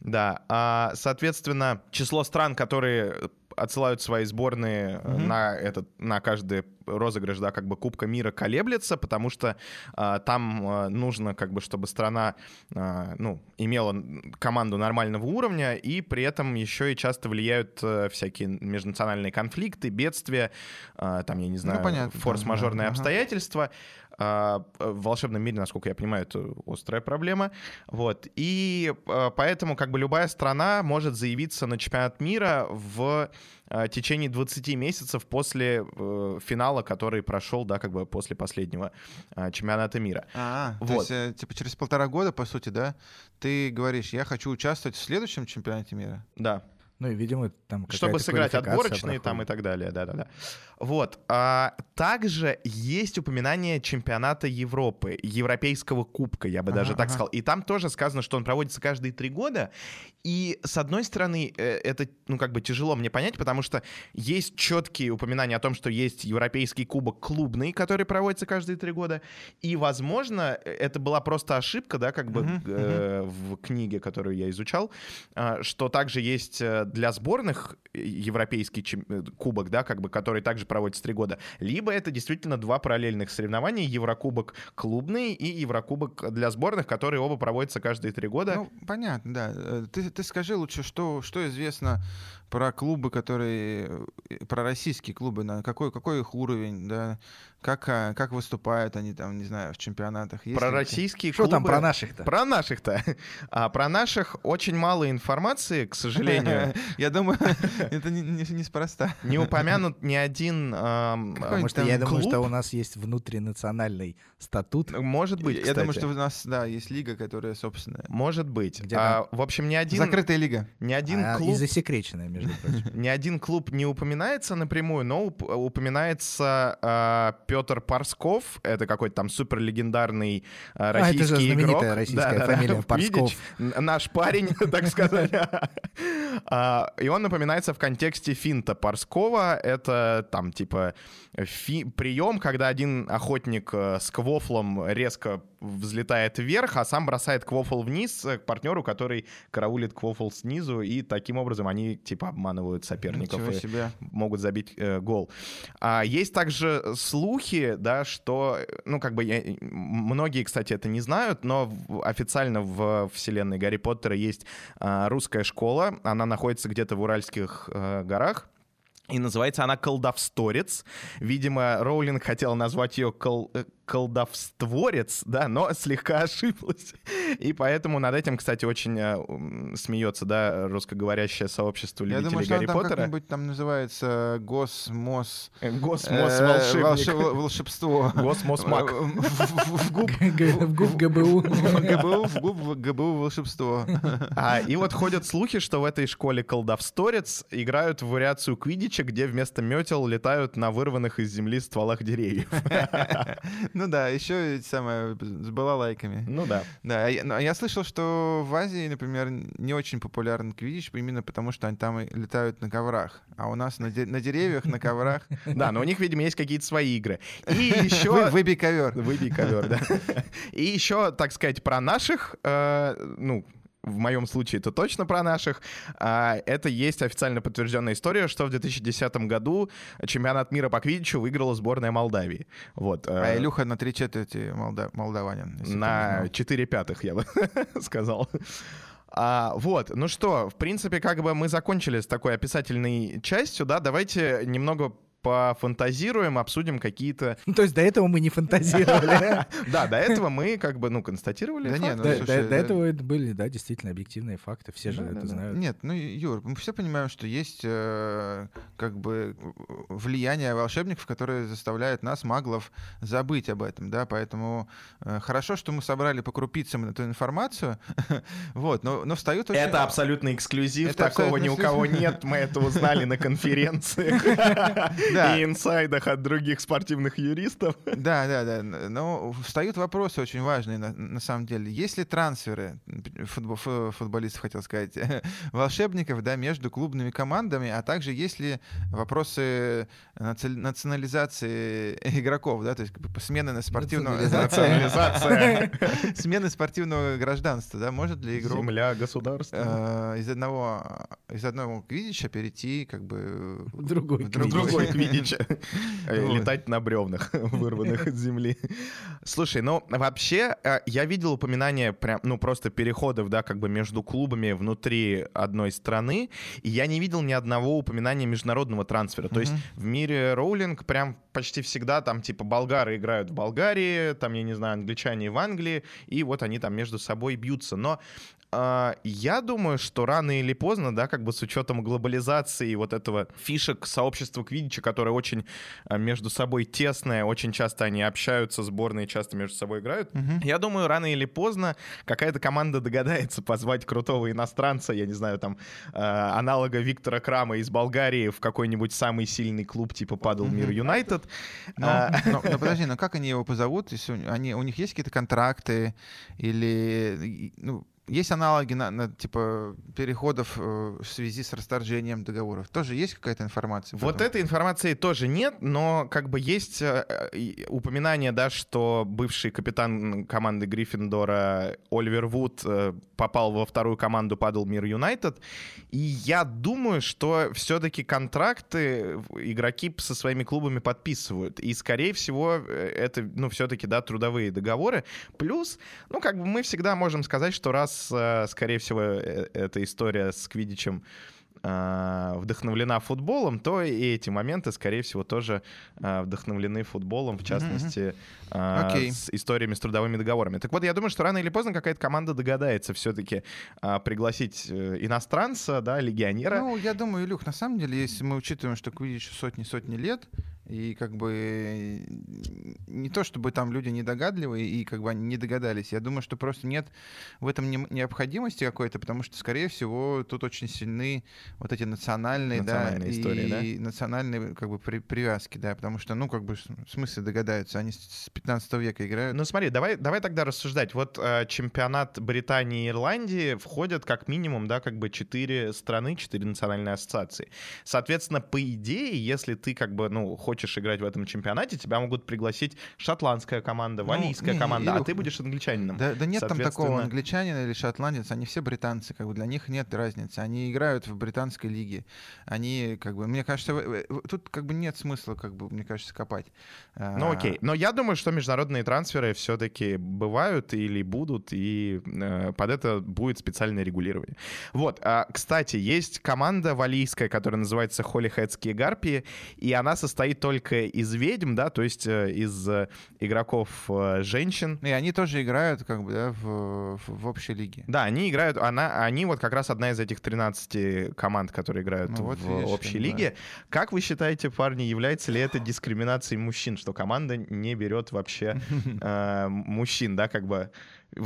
Да. А, соответственно, число стран, которые отсылают свои сборные э, Мгм. на этот, на каждый розыгрыш, да, как бы Кубка мира колеблется, потому что а, там а, нужно, как бы, чтобы страна, а, ну, имела команду нормального уровня, и при этом еще и часто влияют а, всякие межнациональные конфликты, бедствия, а, там, я не знаю, понятно, там, форс-мажорные да, ага. обстоятельства. обстоятельства. А, В волшебном мире, насколько я понимаю, это острая проблема. Вот. И а, поэтому как бы любая страна может заявиться на чемпионат мира в а, течение 20 месяцев после э, финала, который прошел, да, как бы после последнего чемпионата мира. А, то Вот. есть, э, типа, через полтора года, по сути, да, ты говоришь, я хочу участвовать в следующем чемпионате мира. Да. Ну и, видимо, там какая-то Чтобы сыграть отборочные там и проходит. так далее, да-да-да. Вот. А, также есть упоминание чемпионата Европы, Европейского кубка, я бы Ага, даже так ага. сказал. И там тоже сказано, что он проводится каждые три года. И, с одной стороны, э, это, ну, как бы тяжело мне понять, потому что есть четкие упоминания о том, что есть Европейский кубок клубный, который проводится каждые три года. И, возможно, э, это была просто ошибка, да, как бы Мгм, э, в книге, которую я изучал, а, что также есть э, для сборных европейский чем- э, кубок, да, как бы, который также проводится три года. Либо это действительно два параллельных соревнования, Еврокубок клубный и Еврокубок для сборных, которые оба проводятся каждые три года. Ну, понятно, да. Э, Ты, ты скажи лучше, что, что известно про клубы, которые... э, Про российские клубы, на какой, какой их уровень, да, как, а, как выступают они там, не знаю, в чемпионатах. Есть про российские Что там клубы- про наших-то? Про наших-то. А про наших очень мало информации, к сожалению. Я думаю, это не- не- неспроста. Не упомянут ни один... Потому что там я думаю, что у нас есть внутринациональный статут. Может быть, Я думаю, что у нас, да, есть лига, которая собственная. Может быть. А, в общем, ни один, Закрытая лига. ни один А, клуб И засекреченная, между прочим. Ни один клуб не упоминается напрямую, но уп- упоминается Петр Парсков. Это какой-то там супер легендарный А, это российский игрок. российская фамилия Парсков. Наш парень, так сказать. А, И он напоминается в контексте финта Парскова. Это там типа прием, когда один охотник э, с квофлом резко взлетает вверх, а сам бросает квофл вниз э, к партнеру, который караулит квофл снизу, и таким образом они типа обманывают соперников Ничего и себе. могут забить э, гол. А есть также слухи, да, что, э, ну, как бы, я- многие, кстати, это не знают, но официально в вселенной Гарри Поттера есть а, русская школа, она находится где-то в Уральских э, горах, И называется она «Колдовсторец». Видимо, Роулинг хотел назвать ее кол э, колдовстворец, да, но слегка ошиблась. И поэтому над этим, кстати, очень э, смеется, да, русскоговорящее сообщество любителей Я думаю, Гарри что Поттера. как-нибудь там называется Госмос... Э, Госмос волшебник. Волшеб... Волшебство. Госмос маг. В ГУБ ГБУ. В ГУБ ГБУ волшебство. А, и вот ходят слухи, что в этой школе колдовсторец играют в вариацию квидича, где вместо метел летают на вырванных из земли стволах деревьев. Ну да, еще самое с балалайками. Ну да. Да, я, ну, я слышал, что в Азии, например, не очень популярен квидич, именно потому что они там летают на коврах, а у нас на, де- на деревьях, на коврах. Да, но у них, видимо, есть какие-то свои игры. И еще... Выбей ковер. Выбей ковер, да. И еще, так сказать, про наших, э, ну, в моем случае это точно про наших, а, это есть официально подтвержденная история, что в 2010 году чемпионат мира по квиддичу выиграла сборная Молдавии. Вот. А э, Илюха на три четверти молда... молдаванин. На четыре пятых, я бы сказал. А, вот, ну что, в принципе, как бы мы закончили с такой описательной частью, да, давайте немного пофантазируем, обсудим какие-то... Ну, то есть до этого мы не фантазировали. Да, до этого мы как бы, ну, констатировали Да нет, ну, До этого были, да, действительно объективные факты, все же это знают. Нет, ну, Юр, мы все понимаем, что есть э, как бы влияние волшебников, которые заставляют нас, маглов, забыть об этом, да, поэтому э, хорошо, что мы собрали по крупицам эту информацию, вот, но, но встают очень... Это абсолютно эксклюзив, такого ни у кого нет, мы это узнали на конференции. И инсайдах от других спортивных юристов. Да, да, да. Но встают вопросы очень важные на, на самом деле. Есть ли трансферы футбол, футболистов, хотел сказать, волшебников, да, между клубными командами, а также есть ли вопросы национализации игроков, да, то есть смены на спортивного... Национализация. Смены спортивного гражданства, да, может ли игрок... Земля, государство. Э, из одного, из одного квидича перейти как бы... В другой, в другой Квидича. Летать на бревнах, вырванных из земли. Слушай, ну вообще э, я видел упоминание прям, ну просто переходов, да, как бы между клубами внутри одной страны, и я не видел ни одного упоминания международного трансфера. То есть в мире роулинг прям почти всегда там типа болгары играют в Болгарии, там, я не знаю, англичане в Англии, и вот они там между собой бьются. Но я думаю, что рано или поздно, да, как бы с учетом глобализации вот этого фишек сообщества Квидича, которое очень а, между собой тесное, очень часто они общаются, сборные часто между собой играют, угу. я думаю, рано или поздно какая-то команда догадается позвать крутого иностранца, я не знаю, там, э, аналога Виктора Крама из Болгарии в какой-нибудь самый сильный клуб типа Падал Мир Юнайтед. Но, но, но подожди, но как они его позовут? Если они, у них есть какие-то контракты или ну, есть аналоги на, на типа переходов э, в связи с расторжением договоров. Тоже есть какая-то информация? Вот этой информации тоже нет, но как бы есть э, упоминание, да, что бывший капитан команды Гриффиндора Оливер Вуд э, попал во вторую команду Падал Мир Юнайтед, и я думаю, что все-таки контракты игроки со своими клубами подписывают, и скорее всего это, ну, все-таки, да, трудовые договоры. Плюс, ну, как бы мы всегда можем сказать, что раз Э, скорее всего, э, эта история с Квидичем э, вдохновлена футболом, то и эти моменты, скорее всего, тоже вдохновлены футболом, в частности, mm-hmm. okay. с историями с трудовыми договорами. Так вот, я думаю, что рано или поздно какая-то команда догадается все-таки пригласить иностранца, да, легионера. Ну, я думаю, Илюх, на самом деле, если мы учитываем, что Квидичу сотни-сотни лет, и как бы не то, чтобы там люди недогадливые и как бы они не догадались. Я думаю, что просто нет в этом необходимости какой-то, потому что, скорее всего, тут очень сильны вот эти национальные, национальные да, истории, и да? национальные как бы при, привязки, да, потому что, ну, как бы в смысле догадаются, они с 15 века играют. Ну, смотри, давай, давай тогда рассуждать. Вот э, чемпионат Британии и Ирландии входят как минимум, да, как бы четыре страны, четыре национальные ассоциации. Соответственно, по идее, если ты как бы, ну, хочешь хочешь играть в этом чемпионате, тебя могут пригласить шотландская команда, Ну, валийская не, команда, а Илюх, ты будешь англичанином. Да, да нет там такого Соответственно- англичанина или шотландец, они все британцы, как бы для них нет разницы. Они играют в британской лиге. Они, как бы, мне кажется, в- тут как бы нет смысла, как бы, мне кажется, копать. Ну окей, но я думаю, что международные трансферы все-таки бывают или будут, и э, под это будет специальное регулирование. Вот, а, кстати, есть команда валийская, которая называется Холлихедские гарпии, и она состоит только из ведьм, да, то есть э, из э, игроков э, женщин. И они тоже играют, как бы, да, в, в, общей лиге. Да, они играют, она, они вот как раз одна из этих 13 команд, которые играют Ну вот в видишь, общей лиге. Как вы считаете, парни, является ли это дискриминацией мужчин, что команда не берет вообще э, мужчин, да, как бы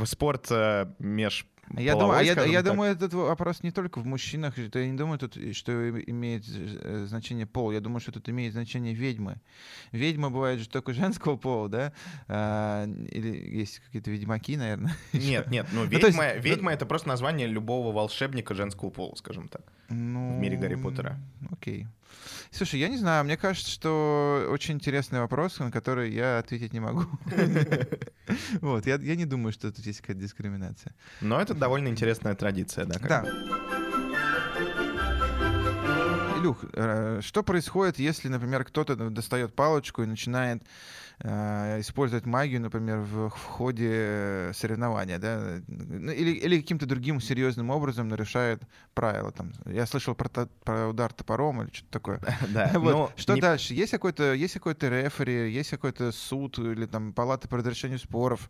спорт э, меж Я, думаю, я, я так. думаю, этот вопрос не только в мужчинах. Я не думаю, тут, что имеет э, значение пол. Я думаю, что тут имеет значение ведьмы. Ведьмы бывают же только женского пола, да? А, или есть какие-то ведьмаки, наверное. Нет, нет, ну то есть, ведьма, ну- ведьма это просто название любого волшебника женского пола, скажем так. Ну, мире Гарри Поттера. Окей. Слушай, я не знаю, мне кажется, что очень интересный вопрос, на который я ответить не могу. Вот, я я не думаю, что тут есть какая-то дискриминация. Но это довольно интересная традиция, да. Да. Илюх, э, что происходит, если, например, кто-то достает палочку и начинает использовать магию, например, в, в ходе э, соревнования, да, Ну, или, или каким-то другим серьезным образом нарушает правила. Там. Я слышал про, то- про удар топором или что-то такое. Да, Вот. ну, Что не- дальше? Есть какой-то, есть какой-то рефери, есть какой-то суд или там палата по разрешению споров,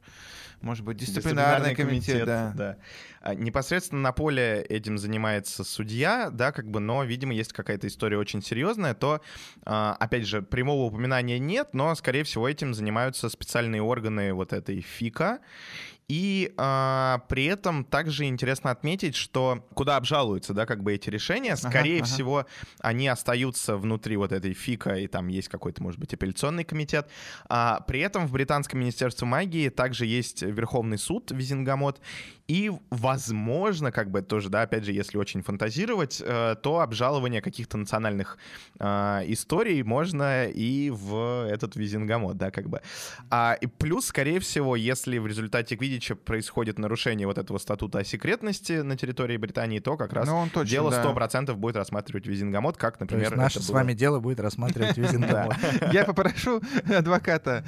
может быть, дисциплинарный, комитет, да. А, Непосредственно на поле этим занимается судья, да, как бы, но, видимо, есть какая-то история очень серьезная, то, а, опять же, прямого упоминания нет, но, скорее всего, этим занимаются специальные органы вот этой ФИКа. И а, при этом также интересно отметить, что куда обжалуются, да, как бы эти решения, скорее ага. всего, они остаются внутри вот этой ФИКа, и там есть какой-то, может быть, апелляционный комитет. А, при этом в британском министерстве магии также есть Верховный суд Визингамот, и, возможно, как бы тоже, да, опять же, если очень фантазировать, э, то обжалование каких-то национальных э, историй можно и в этот Визингамот, да, как бы. А, и плюс, скорее всего, если в результате Квидича происходит нарушение вот этого статута о секретности на территории Британии, то как раз Ну, он точно, дело да. 100% будет рассматривать Визингамот, как, То например, есть наше с было- вами дело будет рассматривать Визингамот. Я попрошу адвоката.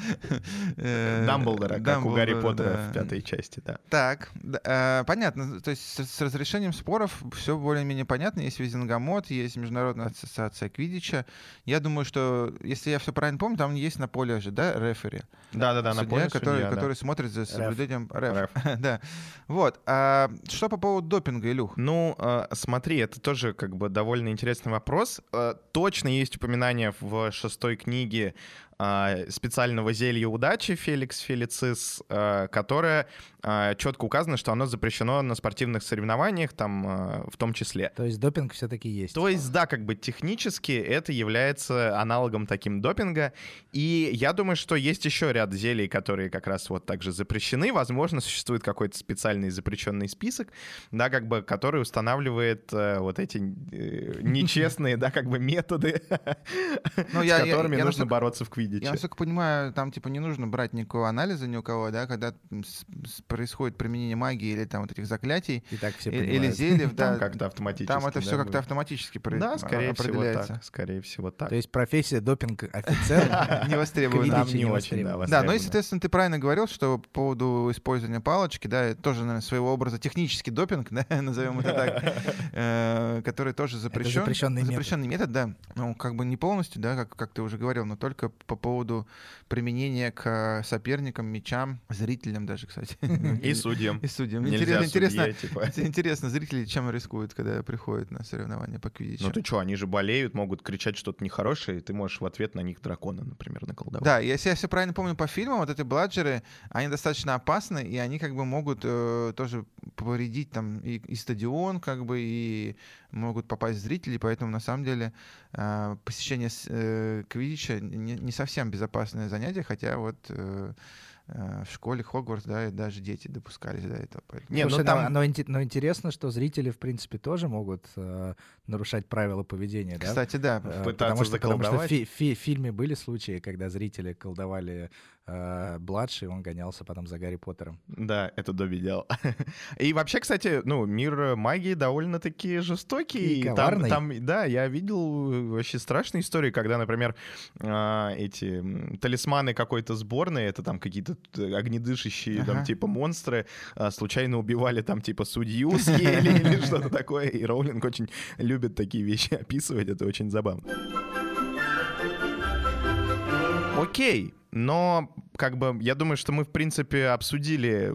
э, Дамблдора, как у Гарри Поттера да. в пятой части, да. Так, э, понятно. То есть с, разрешением споров все более-менее понятно. Есть Визингамот, есть Международная ассоциация Квидича. Я думаю, что, если я все правильно помню, там есть на поле же, да, рефери. Да-да-да, на Судья, поле который, судья, да. который смотрит за соблюдением реф. Реф. да. Вот. А что по поводу допинга, Илюх? Ну, э, смотри, это тоже как бы довольно интересный вопрос. Э, точно есть упоминание в шестой книге специального зелья удачи Феликс Фелицис, э, которое э, четко указано, что оно запрещено на спортивных соревнованиях, там в том числе. То есть допинг все-таки есть. То есть, да, как бы технически это является аналогом таким допинга. И я думаю, что есть еще ряд зелий, которые как раз вот также запрещены. Возможно, существует какой-то специальный запрещенный список, да, как бы, который устанавливает э, вот эти э, нечестные, да, как бы методы, Ну, с которыми нужно бороться в Я, квиддиче. насколько понимаю, там типа не нужно брать никакого анализа ни у кого, да, когда происходит применение магии или там вот этих заклятий И так все и- или понимают. зельев, Там да. как-то автоматически. Там это да, все как-то автоматически про- Да, а- скорее всего определяется. так. Скорее всего так. То есть профессия допинг-офицер Не Там не очень, да. Да, ну и, соответственно, ты правильно говорил, что по поводу использования палочки, да, это тоже, наверное, своего образа технический допинг, да, назовем это так, э, который тоже запрещен. запрещенный метод. Запрещенный метод, да. Ну, как бы не полностью, да, как, как ты уже говорил, но только по поводу применения к соперникам, мячам, зрителям даже, кстати. И судьям. И судьям. Интересно, интересно, типа. интересно, зрители чем рискуют, когда приходят на соревнования по квиддичу? Ну ты что, они же болеют, могут кричать что-то нехорошее, и ты можешь в ответ на них дракона, например, наколдовать. Да, если я все правильно помню по фильмам, вот эти бладжеры, они достаточно опасны, и они как бы могут э, тоже повредить там и, и стадион, как бы, и могут попасть в зрителей, поэтому на самом деле э, посещение э, квиддича не, не совсем безопасное занятие, хотя вот э, в школе Хогвартс, да, и даже дети допускались до этого. Поэтому... Не, Слушай, ну, там... но, но, но интересно, что зрители, в принципе, тоже могут э, нарушать правила поведения, да? Кстати, да. Э, потому что, потому что в фи- фи- фильме были случаи, когда зрители колдовали э, Бладший, он гонялся потом за Гарри Поттером. Да, это Добби делал. И вообще, кстати, ну, мир магии довольно-таки жестокий. И коварный. Там, там, да, я видел вообще страшные истории, когда, например, э, эти талисманы какой-то сборной, это там какие-то огнедышащие, ага. там, типа, монстры, э, случайно убивали там, типа, судью съели или что-то такое. И Роулинг очень любит такие вещи описывать, это очень забавно. Окей, но как бы я думаю, что мы в принципе обсудили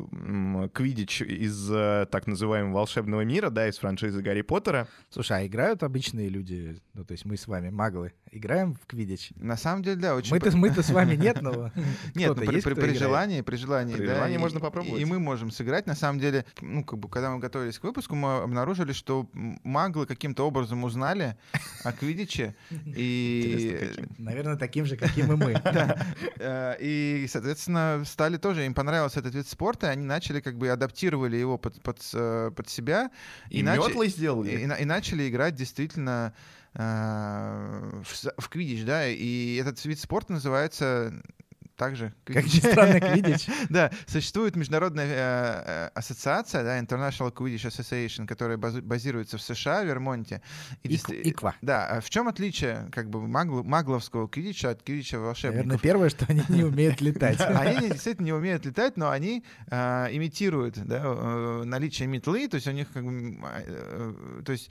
Квидич из э, так называемого волшебного мира, да, из франшизы Гарри Поттера. Слушай, а играют обычные люди, ну то есть мы с вами маглы, играем в Квидич? На самом деле, да, очень. Мы-то мы-то с вами нет, но нет, ну, при, при, при желании, при желании, при да, желании и, можно попробовать. И мы можем сыграть. На самом деле, ну как бы, когда мы готовились к выпуску, мы обнаружили, что маглы каким-то образом узнали о Квидиче и, наверное, таким же, каким и мы. Э, и, соответственно, стали тоже, им понравился этот вид спорта, они начали как бы адаптировали его под, под, э, под себя. И, и метлы сделали. И, и, и начали играть действительно э, в, в квидич, да, и этот вид спорта называется также... Как ни странно, Квидич. да, существует международная э, э, ассоциация, да, International Quidditch Association, которая базируется в США, в Вермонте. И Иква. Да, а в чем отличие как бы магл, магловского квидича от квидича волшебников? Наверное, первое, что они не умеют летать. Они действительно не умеют летать, но они э, имитируют да, наличие метлы, то есть у них как бы, то есть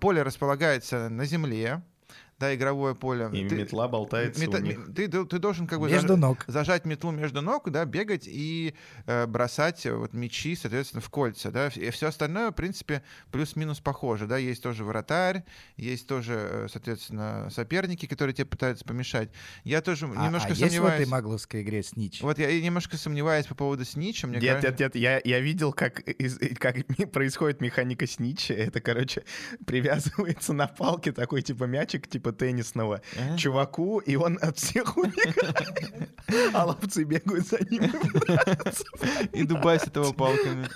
поле располагается на земле, да, игровое поле. И ты, метла болтается мета, у них. Ты, ты, ты должен как бы между заж, ног. зажать метлу между ног, да, бегать и э, бросать вот мячи, соответственно, в кольца, да. И все остальное, в принципе, плюс-минус похоже, да. Есть тоже вратарь, есть тоже, э, соответственно, соперники, которые тебе пытаются помешать. Я тоже а, немножко а сомневаюсь. есть в этой магловской игре снич? Вот я немножко сомневаюсь по поводу снича. Мне нет, кажется... нет, нет, я, я видел, как, из, как происходит механика снича. Это, короче, привязывается на палке такой, типа, мячик, типа теннисного а? чуваку, и он от всех убегает. А ловцы бегают за ним и дубасят его палками.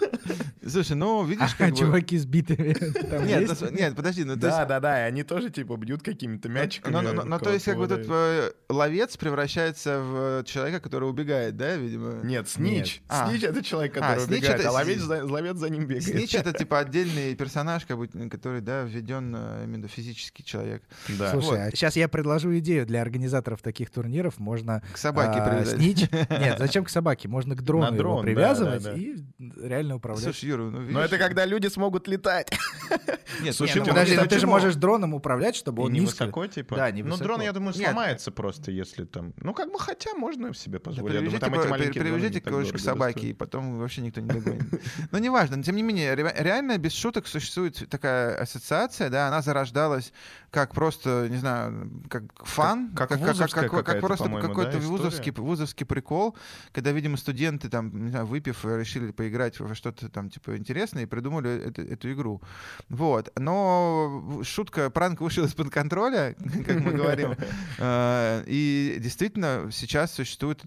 Слушай, ну, видишь, как чуваки сбитыми Нет, нет, подожди. ну Да, да, да, и они тоже, типа, бьют какими-то мячиками. Ну, то есть, как бы тут э, ловец превращается в человека, который убегает, да, видимо? Нет, снич. Снич — это человек, а, который убегает, а ловец за ним бегает. Снич — это, типа, отдельный персонаж, который, да, введен э, именно физический человек. Да. Слушай, а сейчас я предложу идею для организаторов таких турниров. Можно к собаке а, снич. Нет, зачем к собаке? Можно к дрону дрон, его привязывать да, да, да. и реально управлять. Слушай, Юра, ну видишь... Но это когда люди смогут летать. Нет, слушай, ну, подожди, ну ты же можешь дроном управлять, чтобы он не низко... высоко, типа? Да, не Ну, дрон, я думаю, сломается просто, если там... Ну, как бы, хотя можно себе позволить. Привяжите к собаке, и потом вообще никто не догонит. Но неважно, но тем не менее, реально, без шуток, существует такая ассоциация, да, она зарождалась как просто, не знаю, как фан, как, как, как, как, как, как просто какой-то да, вузовский, вузовский прикол, когда, видимо, студенты там, не знаю, выпив, решили поиграть во что-то там типа интересное и придумали эту, эту игру. Вот. Но шутка, пранк вышел из-под контроля, как мы говорим. Э, и действительно сейчас существует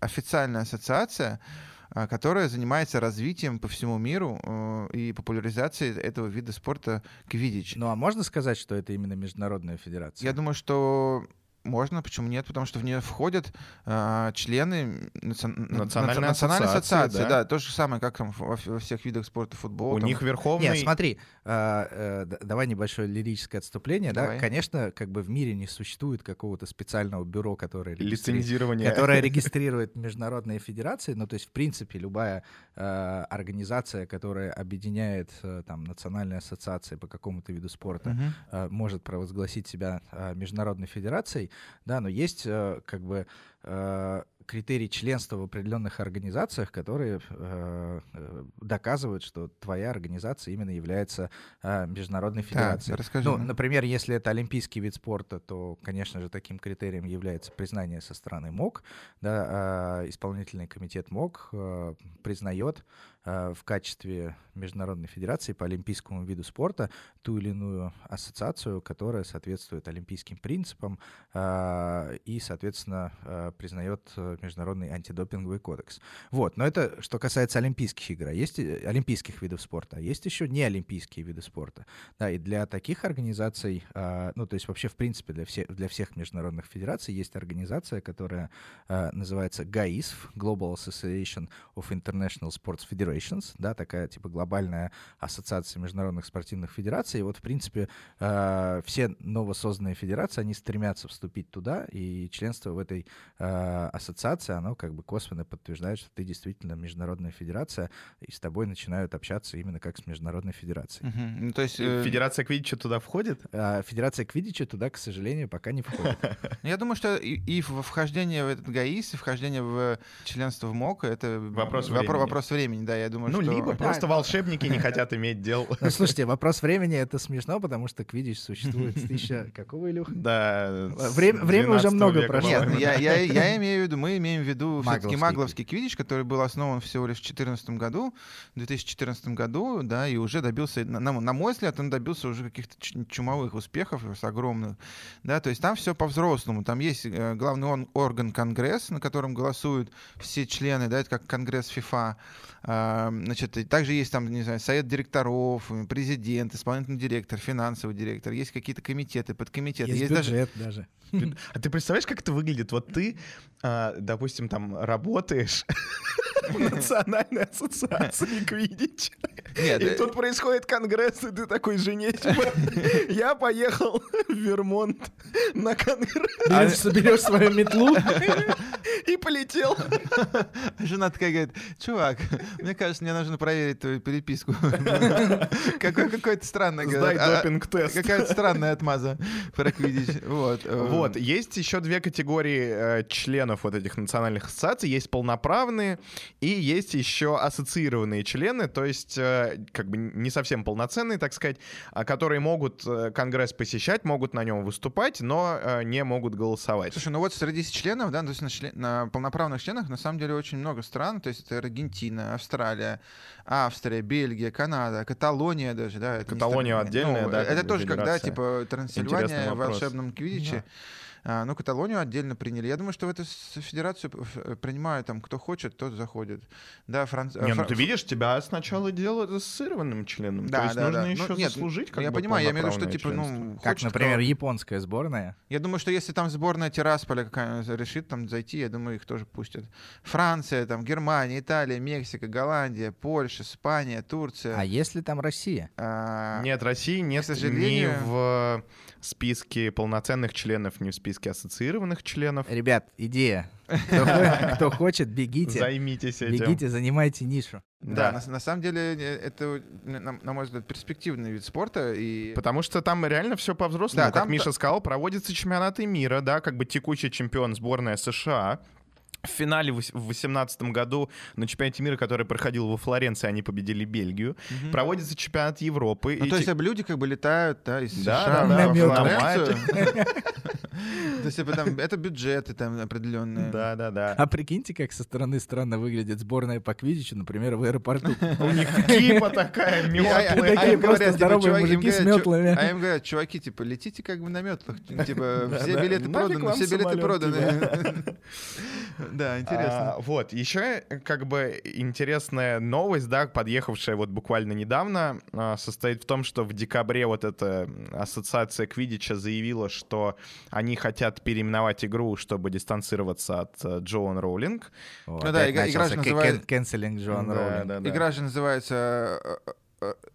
официальная ассоциация, а, которая занимается развитием по всему миру э, и популяризацией этого вида спорта квидич. Ну а можно сказать, что это именно международная федерация? Я думаю, что можно, почему нет? Потому что в нее входят э, члены наци... национальной, национальной ассоциации. Да? да, то же самое, как там во, во всех видах спорта, футбол. У там... них верховный... Нет, смотри, э, э, давай небольшое лирическое отступление. Давай. Да? Конечно, как бы в мире не существует какого-то специального бюро, которое, Лицензирование. которое регистрирует международные федерации. Ну, то есть, в принципе, любая э, организация, которая объединяет э, там национальные ассоциации по какому-то виду спорта, uh-huh. э, может провозгласить себя э, международной федерацией да, но есть э, как бы э, критерий членства в определенных организациях, которые э, доказывают, что твоя организация именно является э, международной федерацией. Так, расскажи. Ну, например, если это олимпийский вид спорта, то, конечно же, таким критерием является признание со стороны МОК. Да, э, исполнительный комитет МОК э, признает в качестве международной федерации по олимпийскому виду спорта ту или иную ассоциацию, которая соответствует олимпийским принципам и, соответственно, признает международный антидопинговый кодекс. Вот, но это что касается олимпийских игр, а есть олимпийских видов спорта, а есть еще не олимпийские виды спорта. Да, и для таких организаций, ну, то есть вообще, в принципе, для, все, для всех международных федераций есть организация, которая называется ГАИСФ, Global Association of International Sports Federations, да, такая типа глобальная ассоциация международных спортивных федераций. И вот, в принципе, э, все новосозданные федерации, они стремятся вступить туда, и членство в этой э, ассоциации, оно как бы косвенно подтверждает, что ты действительно международная федерация, и с тобой начинают общаться именно как с международной федерацией. Угу. Ну, то есть, э... Федерация Квидича туда входит? Э, Федерация Квидича туда, к сожалению, пока не входит. Я думаю, что и вхождение в этот ГАИС, и вхождение в членство в МОК, это вопрос времени. Вопрос времени, да, я думаю, ну, что... либо просто волшебники не хотят иметь дел. Ну, слушайте, вопрос времени — это смешно, потому что Квидич существует с тысяча... Какого, Илюха? Да, Время, время уже много прошло. Нет, я, я, я имею в виду, мы имеем в виду все-таки магловский Квидич, который был основан всего лишь в 2014 году, в 2014 году, да, и уже добился, на, на мой взгляд, он добился уже каких-то чумовых успехов с огромных, да, то есть там все по-взрослому, там есть э, главный орган Конгресс, на котором голосуют все члены, да, это как Конгресс ФИФА, значит, также есть там, не знаю, совет директоров, президент, исполнительный директор, финансовый директор, есть какие-то комитеты, подкомитеты. Есть, есть бюджет даже. даже. А ты представляешь, как это выглядит? Вот ты, а, допустим, там работаешь в Национальной ассоциации Квидич. И э... тут происходит конгресс, и ты такой жене, я поехал в Вермонт на конгресс. Берешь, соберешь свою метлу и полетел. Жена такая говорит, чувак, мне кажется, мне нужно проверить твою переписку. Какой-то странный... Сдай а, допинг-тест. Какая-то странная отмаза про Квидич. Вот. Э. Вот. Есть еще две категории э, членов вот этих национальных ассоциаций. Есть полноправные и есть еще ассоциированные члены, то есть э, как бы не совсем полноценные, так сказать, а которые могут Конгресс посещать, могут на нем выступать, но не могут голосовать. Слушай, ну вот среди членов, да, то есть на, член, на полноправных членах на самом деле очень много стран, то есть это Аргентина, Австралия, Австрия, Бельгия, Канада, Каталония даже, да. Каталония отдельная, ну, да. Это тоже когда, типа, Трансильвания в волшебном Квидиче. Да. А, ну, Каталонию отдельно приняли. Я думаю, что в эту федерацию э, принимают там, кто хочет, тот заходит. Да, Франц... Не, ну ты видишь, тебя сначала делают ассоциированным членом. Да, То есть да, нужно да. еще ну, нет, заслужить как Я бы понимаю, я имею в виду, что, типа, ну... Как, например, кто... японская сборная. Я думаю, что если там сборная Тирасполя какая решит там зайти, я думаю, их тоже пустят. Франция, там, Германия, Италия, Мексика, Голландия, Польша, Испания, Турция. А если там Россия? А... Нет, России нет, к сожалению... ни в списке полноценных членов, ни в списке ассоциированных членов. Ребят, идея. Кто, хочет, бегите. Займитесь этим. Бегите, занимайте нишу. Да, да на, на самом деле э, это, на, на мой взгляд, перспективный вид спорта. И... Потому что там реально все по-взрослому. Да, как там... Миша сказал, проводятся чемпионаты мира, да, как бы текущий чемпион сборная США в финале в 2018 году на чемпионате мира, который проходил во Флоренции, они победили Бельгию. Угу. Проводится чемпионат Европы. Ну, то есть люди как бы летают да, из да, США да, да, во Флоренцию. То есть это бюджеты там определенные. Да, да, да. А прикиньте, как со стороны странно выглядит сборная по Квидичу, например, в аэропорту. У них кипа такая, метлы. Такие просто типа, здоровые мужики с метлами. А им говорят, чуваки, типа, летите как бы на метлах. Типа, все билеты проданы, все билеты проданы. Да, интересно. А, вот, еще э, как бы интересная новость, да, подъехавшая вот буквально недавно, а, состоит в том, что в декабре вот эта ассоциация Квидича заявила, что они хотят переименовать игру, чтобы дистанцироваться от uh, Джоан Роулинг. Ну да, игра же называется... Кэнселинг Джоан Роулинг. Игра же называется э, Э,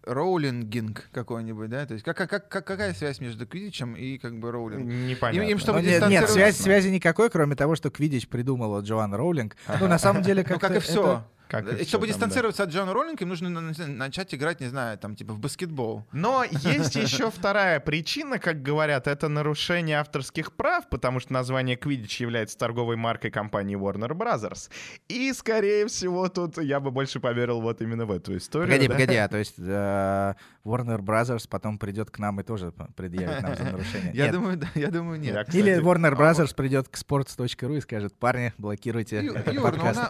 роулингинг какой-нибудь, да? То есть как, как, как, какая связь между Квидичем и как бы роулингом? Непонятно. Им, им, чтобы ну, нет, нет связь, связи никакой, кроме того, что Квидич придумала Джоан Роулинг. Ну, на самом деле, как Ну, как и все. Как и Чтобы там, дистанцироваться да. от Джона Роллинга, им нужно начать играть, не знаю, там, типа в баскетбол. Но есть еще вторая причина, как говорят, это нарушение авторских прав, потому что название Quidditch является торговой маркой компании Warner Brothers. И, скорее всего, тут я бы больше поверил вот именно в эту историю. Погоди, да? погоди, а то есть э, Warner Brothers потом придет к нам и тоже предъявит нам за нарушение? Я думаю, да, я думаю, нет. Или Warner Brothers придет к sports.ru и скажет, парни, блокируйте Юр,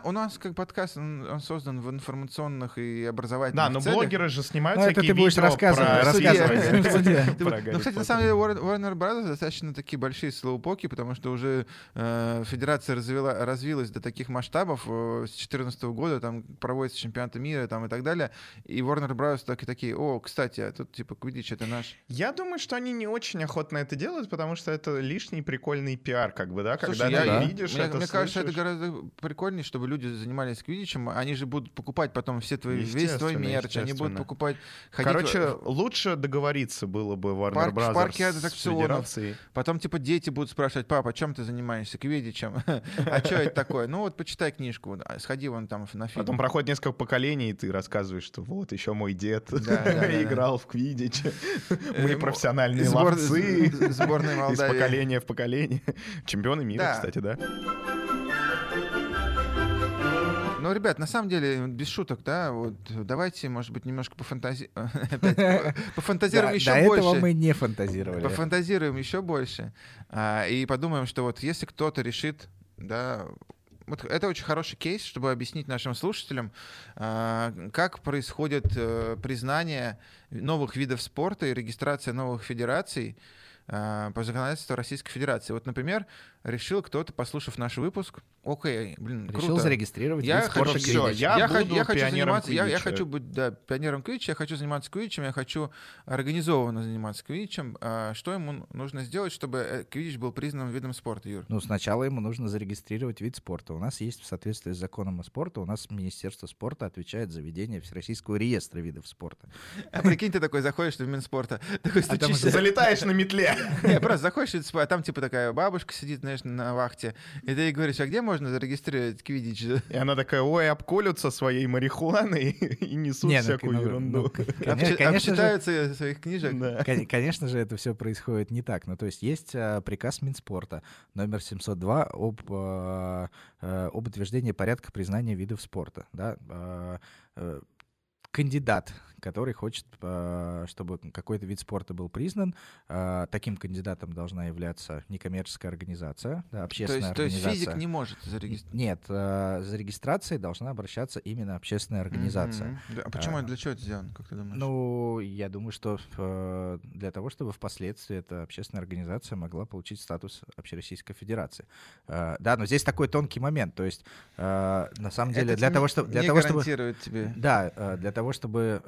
у нас как подкаст, он создан в информационных и образовательных Да, но целях. блогеры же снимают Ну, это всякие ты будешь рассказывать, про рассказывать. ну, кстати, на самом деле, Warner Brothers достаточно такие большие слоупоки, потому что уже э, федерация развила, развилась до таких масштабов. э, с 2014 года там проводятся чемпионаты мира там, и так далее. И Warner Brothers так и такие, о, кстати, а тут типа Quidditch это наш. Я думаю, что они не очень охотно это делают, потому что это лишний прикольный пиар, как бы, да, когда ты я- видишь мне, это, мне кажется, это гораздо прикольнее, чтобы люди занимались квидичем. Они же будут покупать потом все твои, весь твой мерч, они будут покупать, ходить Короче, в- лучше договориться было бы Warner Парк- в Brothers парке с аттракционов. Потом, типа, дети будут спрашивать, папа, чем ты занимаешься? Квидичем. А что это такое? Ну вот, почитай книжку, а, сходи вон там на фильм. Потом проходит несколько поколений, и ты рассказываешь, что вот еще мой дед играл в квидич. Мы Э, профессиональные сбор- ловцы. сборная Из Молдавии. поколения в поколение. Чемпионы мира, кстати, да? Ну, ребят, на самом деле, без шуток, да, вот давайте, может быть, немножко пофантази... пофантазируем еще До этого больше. мы не фантазировали. Пофантазируем еще больше. а, и подумаем, что вот если кто-то решит, да, вот это очень хороший кейс, чтобы объяснить нашим слушателям, а, как происходит э, признание новых видов спорта и регистрация новых федераций а, по законодательству Российской Федерации. Вот, например, решил кто-то, послушав наш выпуск, окей, блин, Решил круто. зарегистрировать Я хочу, Квиддич. я я, буду я хочу заниматься, я, я хочу быть да, пионером квиддича, я хочу заниматься квиддичем, я хочу организованно заниматься квиддичем. А что ему нужно сделать, чтобы э, квиддич был признан видом спорта, Юр? Ну, сначала ему нужно зарегистрировать вид спорта. У нас есть в соответствии с законом о спорте, у нас Министерство спорта отвечает за ведение Всероссийского реестра видов спорта. А прикинь, ты такой заходишь в Минспорта, такой там стучишься. Залетаешь на метле. Не, просто заходишь, и а там типа такая бабушка сидит, знаешь, на вахте, и ты ей говоришь, а где можно зарегистрировать квиддич? И она такая, ой, обколются своей марихуаной и несут Не, ну, всякую ну, ерунду. ну, Обчи- Конечно конечно же, Обчитаются своих книжек? Да. Кон- Конечно же, это все происходит не так. Ну, то есть есть э, приказ Минспорта номер 702 об, об утверждении порядка признания видов спорта. Да? Э, Кандидат, который хочет, э, чтобы какой-то вид спорта был признан, э, таким кандидатом должна являться некоммерческая организация, да, То общественная есть, то есть организация. физик не может зарегистрировать? Нет, э, за регистрацией должна обращаться именно общественная организация. Да, А почему, А. для чего это сделано, как ты думаешь? Ну, я думаю, что для того, чтобы впоследствии эта общественная организация могла получить статус Общероссийской Федерации. Да, но здесь такой тонкий момент. То есть, на самом деле, Это для того, чтобы... Для не того, чтобы тебе. да, для того, чтобы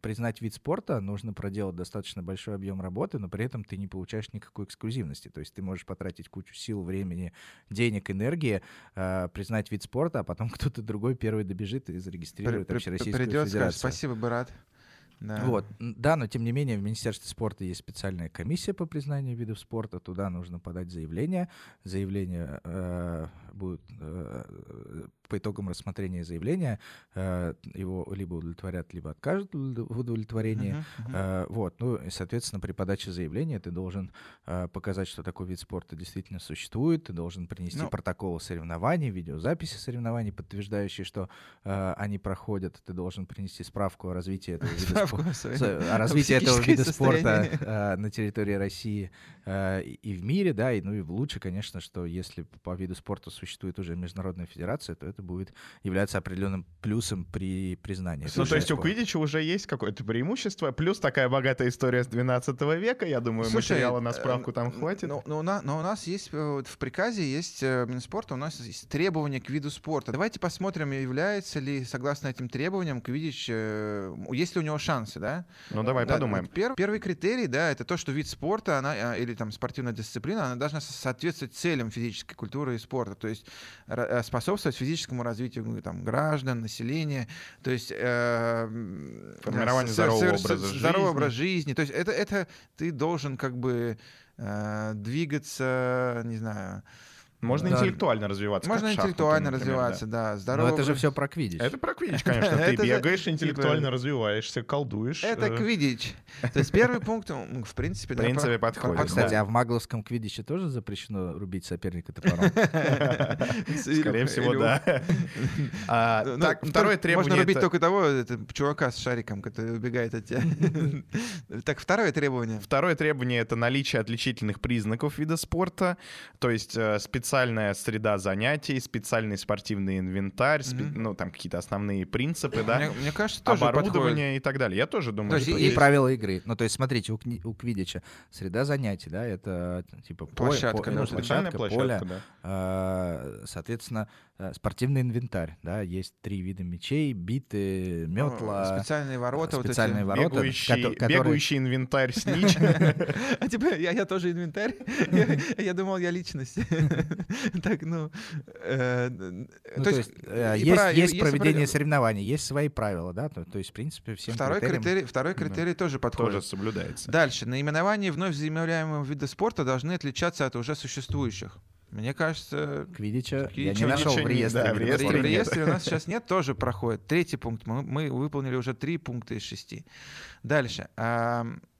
признать вид спорта, нужно проделать достаточно большой объем работы, но при этом ты не получаешь никакой эксклюзивности. То есть ты можешь потратить кучу сил, времени, денег, энергии, э, признать вид спорта, а потом кто-то другой первый добежит и зарегистрирует При- Общероссийскую придет, скажет, Федерацию. спасибо, брат. Да. Вот, да, но тем не менее в Министерстве спорта есть специальная комиссия по признанию видов спорта. Туда нужно подать заявление. Заявление э, будет э, по итогам рассмотрения заявления э, его либо удовлетворят, либо откажут в удов- в удовлетворении. Мгм. Э, вот, ну и, соответственно, при подаче заявления ты должен э, показать, что такой вид спорта действительно существует, ты должен принести Ну. протоколы соревнований, видеозаписи соревнований, подтверждающие, что они проходят, ты должен принести справку о развитии этого вида спорта о развитии этого вида спорта на территории России и и в мире, да, и ну и лучше, конечно, что если по виду спорта существует уже международная федерация, то это будет являться определенным плюсом при признании. Ну, то есть у. Квидича уже есть какое-то преимущество, плюс такая богатая история с 12 века, я думаю, Слушай, материала на э, справку там хватит. Но, но у на- но у нас есть э, в приказе есть э, Минспорта, у нас есть требования к виду спорта. Давайте посмотрим, является ли согласно этим требованиям Квидич, есть ли у него шансы, да? Ну, давай Да, подумаем. вот пер- первый критерий, да, это то, что вид спорта, она а, или там спортивная дисциплина, она должна со- соответствовать целям физической культуры и спорта, то есть ра- э, физическому развитию ну, там, граждан, населения, то есть э, Формирование с- здорового образа здорового жизни. образа жизни, то есть это это ты должен как бы э, двигаться, не знаю, Можно Да. интеллектуально развиваться. можно шахматы, интеллектуально например, развиваться, да, Но здоровый это же все про квиддич. да. Это про Квидич, конечно. Ты бегаешь, типа, интеллектуально развиваешься, колдуешь. Это э, квидич. То есть первый пункт, м, в принципе, В да, принципе, подходит, да. Кстати, а в магловском квиддиче тоже запрещено рубить соперника топором? Скорее всего, да. А, Ну, Так, ну, второе требование... Можно рубить только того чувака с шариком, который убегает от тебя. Так, второе требование. Второе требование — это наличие отличительных признаков вида спорта, то есть э, специальная среда занятий, специальный спортивный инвентарь, спе- Мгм. ну, там какие-то основные принципы, да, Мне, мне кажется, тоже подходит. оборудование и так далее. Я тоже думаю, То есть что И есть- правила игры. Ну, то есть, смотрите, у, кни- у Квидича среда занятий, да, это типа поле, Площадка, по- да, ну, площадка, площадка, поле, да. а, соответственно, спортивный инвентарь, да, есть три вида мечей, биты, метла, специальные ворота. вот эти. специальные ворота, Бегающий, кото- которые- бегающий инвентарь с нич. А типа, я, тоже инвентарь? Я, думал, я личность. Так, ну... э, Ну, то есть, есть, э, проведение соревнований, есть свои правила, да, то, есть, в принципе, всем второй критерий, второй критерий тоже подходит. Тоже соблюдается. Дальше. Наименования вновь заявляемого вида спорта должны отличаться от уже существующих. Мне кажется, Квидича я Квидича не нашел в реестре. да, в реестре ре- в реестре у нас сейчас нет, тоже проходит. Третий пункт. Мы, мы выполнили уже три пункта из шести. Дальше.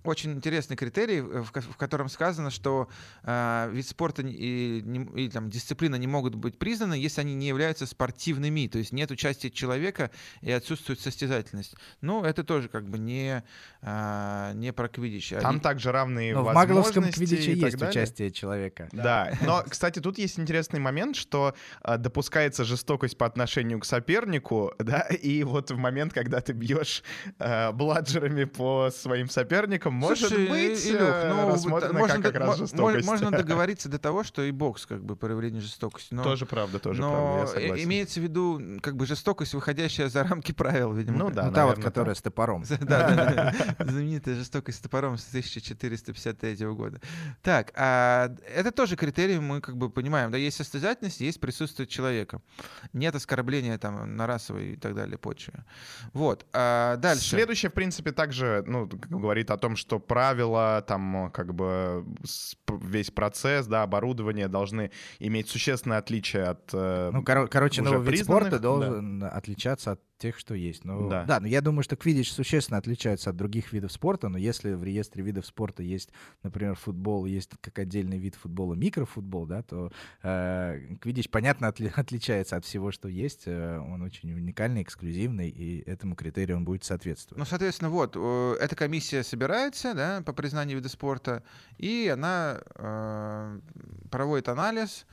Очень интересный критерий, э, в в котором сказано, что а, вид спорта и, не- или там, дисциплина не могут быть признаны, если они не являются спортивными, то есть нет участия человека и отсутствует состязательность. Ну, это тоже как бы не, а, не про квидич. Там Они- также равные Но в магловском возможности квидиче и есть далее. участие человека. Да, но, кстати, тут есть интересный момент, что а, допускается жестокость по отношению к сопернику, да, и вот в момент, когда ты бьешь а, бладжерами по своим соперникам, может Слушай, быть, Илюх, э, ну, рассмотрено можно как как д- раз жестокость. Можно договориться до того, что и бокс как бы проявление жестокости. Но, Тоже правда, тоже но правда, я э, согласен. имеется в виду как бы жестокость, выходящая за рамки правил, видимо. Ну да, ну, та вот, которая с топором. Да, да, да. Знаменитая жестокость с топором с 1453 года. Так, а это тоже критерий, мы как бы понимаем, да, есть состязательность, есть присутствие человека. Нет оскорбления там на расовой и так далее почве. Вот. А дальше. Следующее, в принципе, также ну, говорит о том, что правила, там, как бы весь процесс, да, оборудование должны иметь существенное отличие от... э, Ну, коро- короче, новый вид спорта да. должен отличаться от тех, что есть. Ну, Да. да. но я думаю, что квидич существенно отличается от других видов спорта, но если в реестре видов спорта есть, например, футбол, есть как отдельный вид футбола микрофутбол, да, то э, квидич, понятно, отли- отличается от всего, что есть. Э, он очень уникальный, эксклюзивный, и этому критерию он будет соответствовать. Ну, соответственно, вот, э, эта комиссия собирается, да, по признанию вида спорта, и она э, проводит анализ,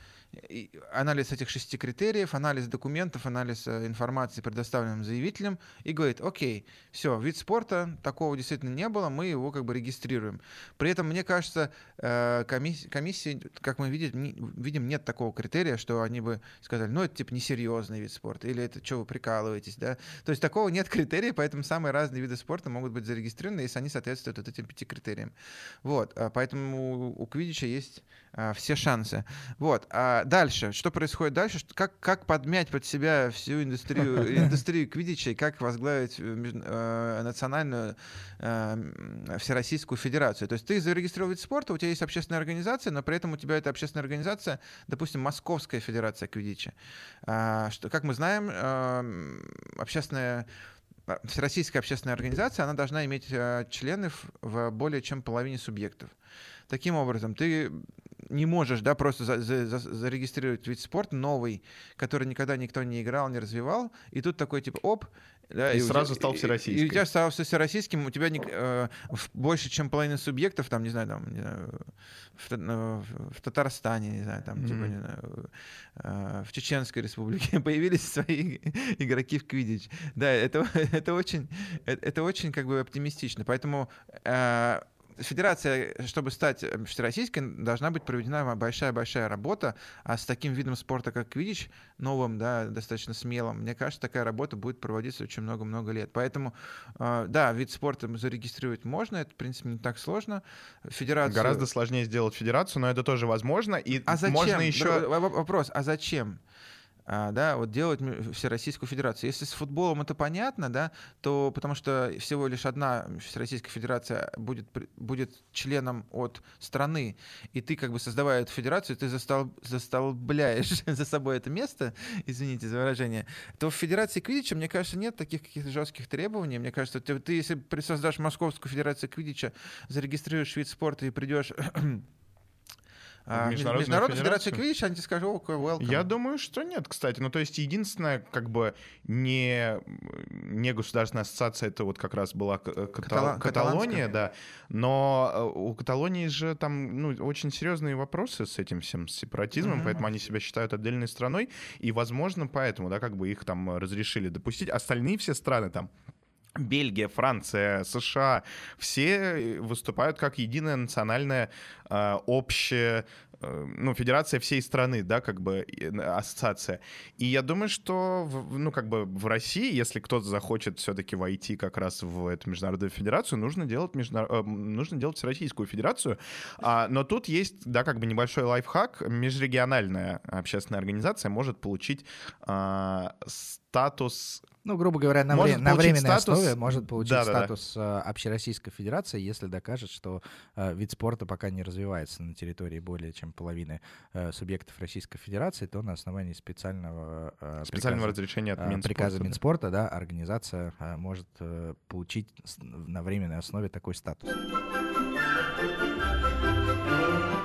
анализ этих шести критериев, анализ документов, анализ э, информации, предоставленным заявителем, и говорит, окей, все, вид спорта, такого действительно не было, мы его как бы регистрируем. При этом, мне кажется, э, комисс- комиссии, как мы видим, видим, нет такого критерия, что они бы сказали, ну, это типа несерьезный вид спорта, или это что вы прикалываетесь, да? То есть такого нет критерия, поэтому самые разные виды спорта могут быть зарегистрированы, если они соответствуют вот этим пяти критериям. Вот, а, поэтому у Квидича есть все шансы. Вот, а дальше, что происходит дальше? Как, как подмять под себя всю индустрию, индустрию Квидича и как возглавить э, э, национальную э, всероссийскую федерацию? То есть ты зарегистрировал вид спорта, у тебя есть общественная организация, но при этом у тебя эта общественная организация, допустим, Московская федерация Квидича. А, что, как мы знаем, эм, общественная а, Всероссийская общественная организация, она должна иметь э, членов в более чем половине субъектов. Таким образом, ты не можешь, да, просто за- за- за- зарегистрировать вид спорта новый, который никогда никто не играл, не развивал, и тут такой типа оп, да, И у сразу тебя- стал и- И, всероссийской. у тебя стал всероссийским, у тебя не- э, больше, чем половина субъектов, там, не знаю, там, не знаю, в, ну, в- Татарстане, не знаю, там, типа, Мгм. не знаю, э, в Чеченской республике появились свои игроки в Квидич. Да, это, это очень, это, это очень как бы оптимистично. Поэтому э, Федерация, чтобы стать э, всероссийской, должна быть проведена большая-большая работа, а с таким видом спорта, как квидич, новым, да, достаточно смелым, мне кажется, такая работа будет проводиться очень много-много лет. Поэтому, э, да, вид спорта зарегистрировать можно, это, в принципе, не так сложно. Федерацию... Гораздо сложнее сделать федерацию, но это тоже возможно. И А зачем? можно еще... Вопрос, а зачем? А, да, вот делать Всероссийскую Федерацию. Если с футболом это понятно, да, то потому что всего лишь одна Всероссийская Федерация будет, будет членом от страны, и ты как бы создавая эту федерацию, ты застол, застолбляешь за собой это место, извините за выражение, то в Федерации Квидича, мне кажется, нет таких каких-то жестких требований. Мне кажется, ты, ты если создашь Московскую Федерацию Квидича, зарегистрируешь вид спорта и придешь а, Федерацию? Квидича, они тебе скажут, о, welcome. Я думаю, что нет, кстати. Ну, то есть, единственное, как бы, не, не государственная ассоциация, это вот как раз была Катал... Катала... Каталония, да. Но э, у Каталонии же там ну, очень серьезные вопросы с этим всем сепаратизмом, mm-hmm. поэтому они себя считают отдельной страной, и, возможно, поэтому, да, как бы их там разрешили допустить. Остальные все страны там Бельгия, Франция, США, все выступают как единая национальная э, общая Э, ну, федерация всей страны, да, как бы ассоциация. И я думаю, что, в, ну, как бы в России, если кто-то захочет все-таки войти как раз в эту международную федерацию, нужно делать, международ... Э, нужно делать Всероссийскую федерацию. А, но тут есть, да, как бы небольшой лайфхак. Межрегиональная общественная организация может получить а, статус ну, грубо говоря, на, вре- на временной статус... основе может получить да, статус да, да. общероссийской федерации, если докажет, что э, вид спорта пока не развивается на территории более чем половины э, субъектов Российской Федерации, то на основании специального, э, специального приказа, разрешения от Минспорта, приказа Минспорта да, организация э, может э, получить на временной основе такой статус.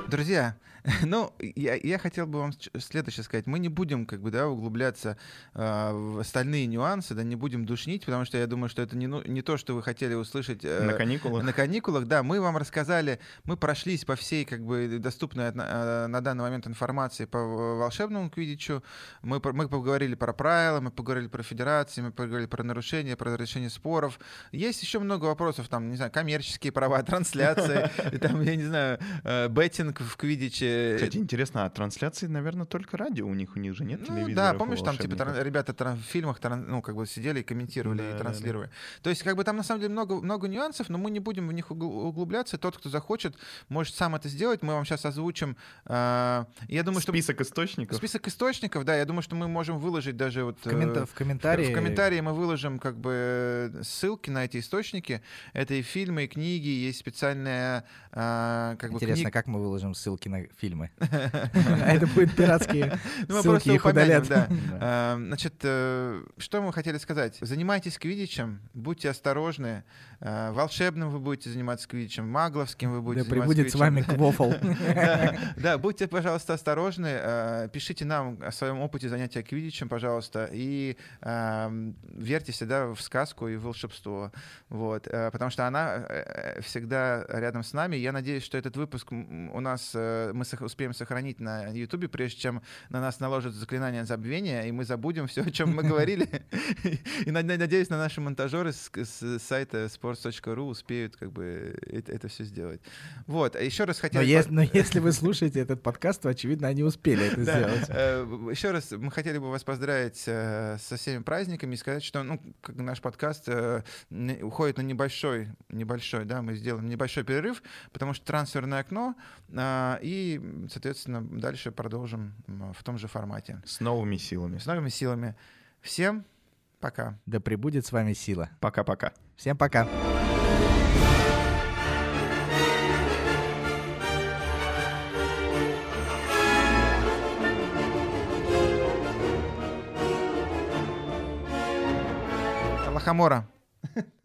Друзья, ну, я, я хотел бы вам следующее сказать. Мы не будем, как бы, да, углубляться э, в остальные нюансы, да, не будем душнить, потому что я думаю, что это не, ну, не то, что вы хотели услышать э, на каникулах. На каникулах, да. Мы вам рассказали, мы прошлись по всей, как бы, доступной на, э, на данный момент информации по волшебному квидичу. Мы, мы поговорили про правила, мы поговорили про федерации, мы поговорили про нарушения, про решение споров. Есть еще много вопросов, там, не знаю, коммерческие права, трансляции, там, я не знаю, э, беттинг в Квидиче. Кстати, интересно, а трансляции, наверное, только радио у них, у них же нет ну, Да, помнишь, там типа тран- ребята тран- в фильмах тран- ну, как бы сидели и комментировали, да, и транслировали. Да, да. То есть, как бы там на самом деле много, много нюансов, но мы не будем в них углубляться. Тот, кто захочет, может сам это сделать. Мы вам сейчас озвучим. Э, я думаю, что... Список источников. Список источников, да. Я думаю, что мы можем выложить даже вот... В, коммента- в комментарии. В комментарии мы выложим как бы ссылки на эти источники. Это и фильмы, и книги, есть специальная э, как бы Интересно, книг... как мы выложим ссылки на фильмы. Это будут пиратские ну, ссылки, их удалят. Эм, значит, э, что мы хотели сказать? Занимайтесь квидичем, будьте осторожны. Э, волшебным вы будете заниматься квидичем, магловским вы будете да прибудет с вами квофл. Да, будьте, пожалуйста, осторожны. Э, пишите нам о своем опыте занятия квидичем, пожалуйста, и верьте всегда в сказку и в волшебство. Вот, потому что она всегда рядом с нами. Я надеюсь, что этот выпуск у нас мы успеем сохранить на YouTube, прежде чем на нас наложат заклинание забвения, и мы забудем все, о чем мы говорили. И надеюсь, на наши монтажеры с сайта sports.ru успеют как бы это все сделать. Вот, а еще раз хотел... Но если вы слушаете этот подкаст, то, очевидно, они успели это сделать. Э, еще раз мы хотели бы вас поздравить э, со всеми праздниками и сказать, что ну, наш подкаст э, уходит на небольшой, небольшой, да, мы сделаем небольшой перерыв, потому что трансферное окно, а, и, соответственно, дальше продолжим в том же формате. С новыми силами. С новыми силами. Всем пока. Да пребудет с вами сила. Пока-пока. Всем пока. Лохомора.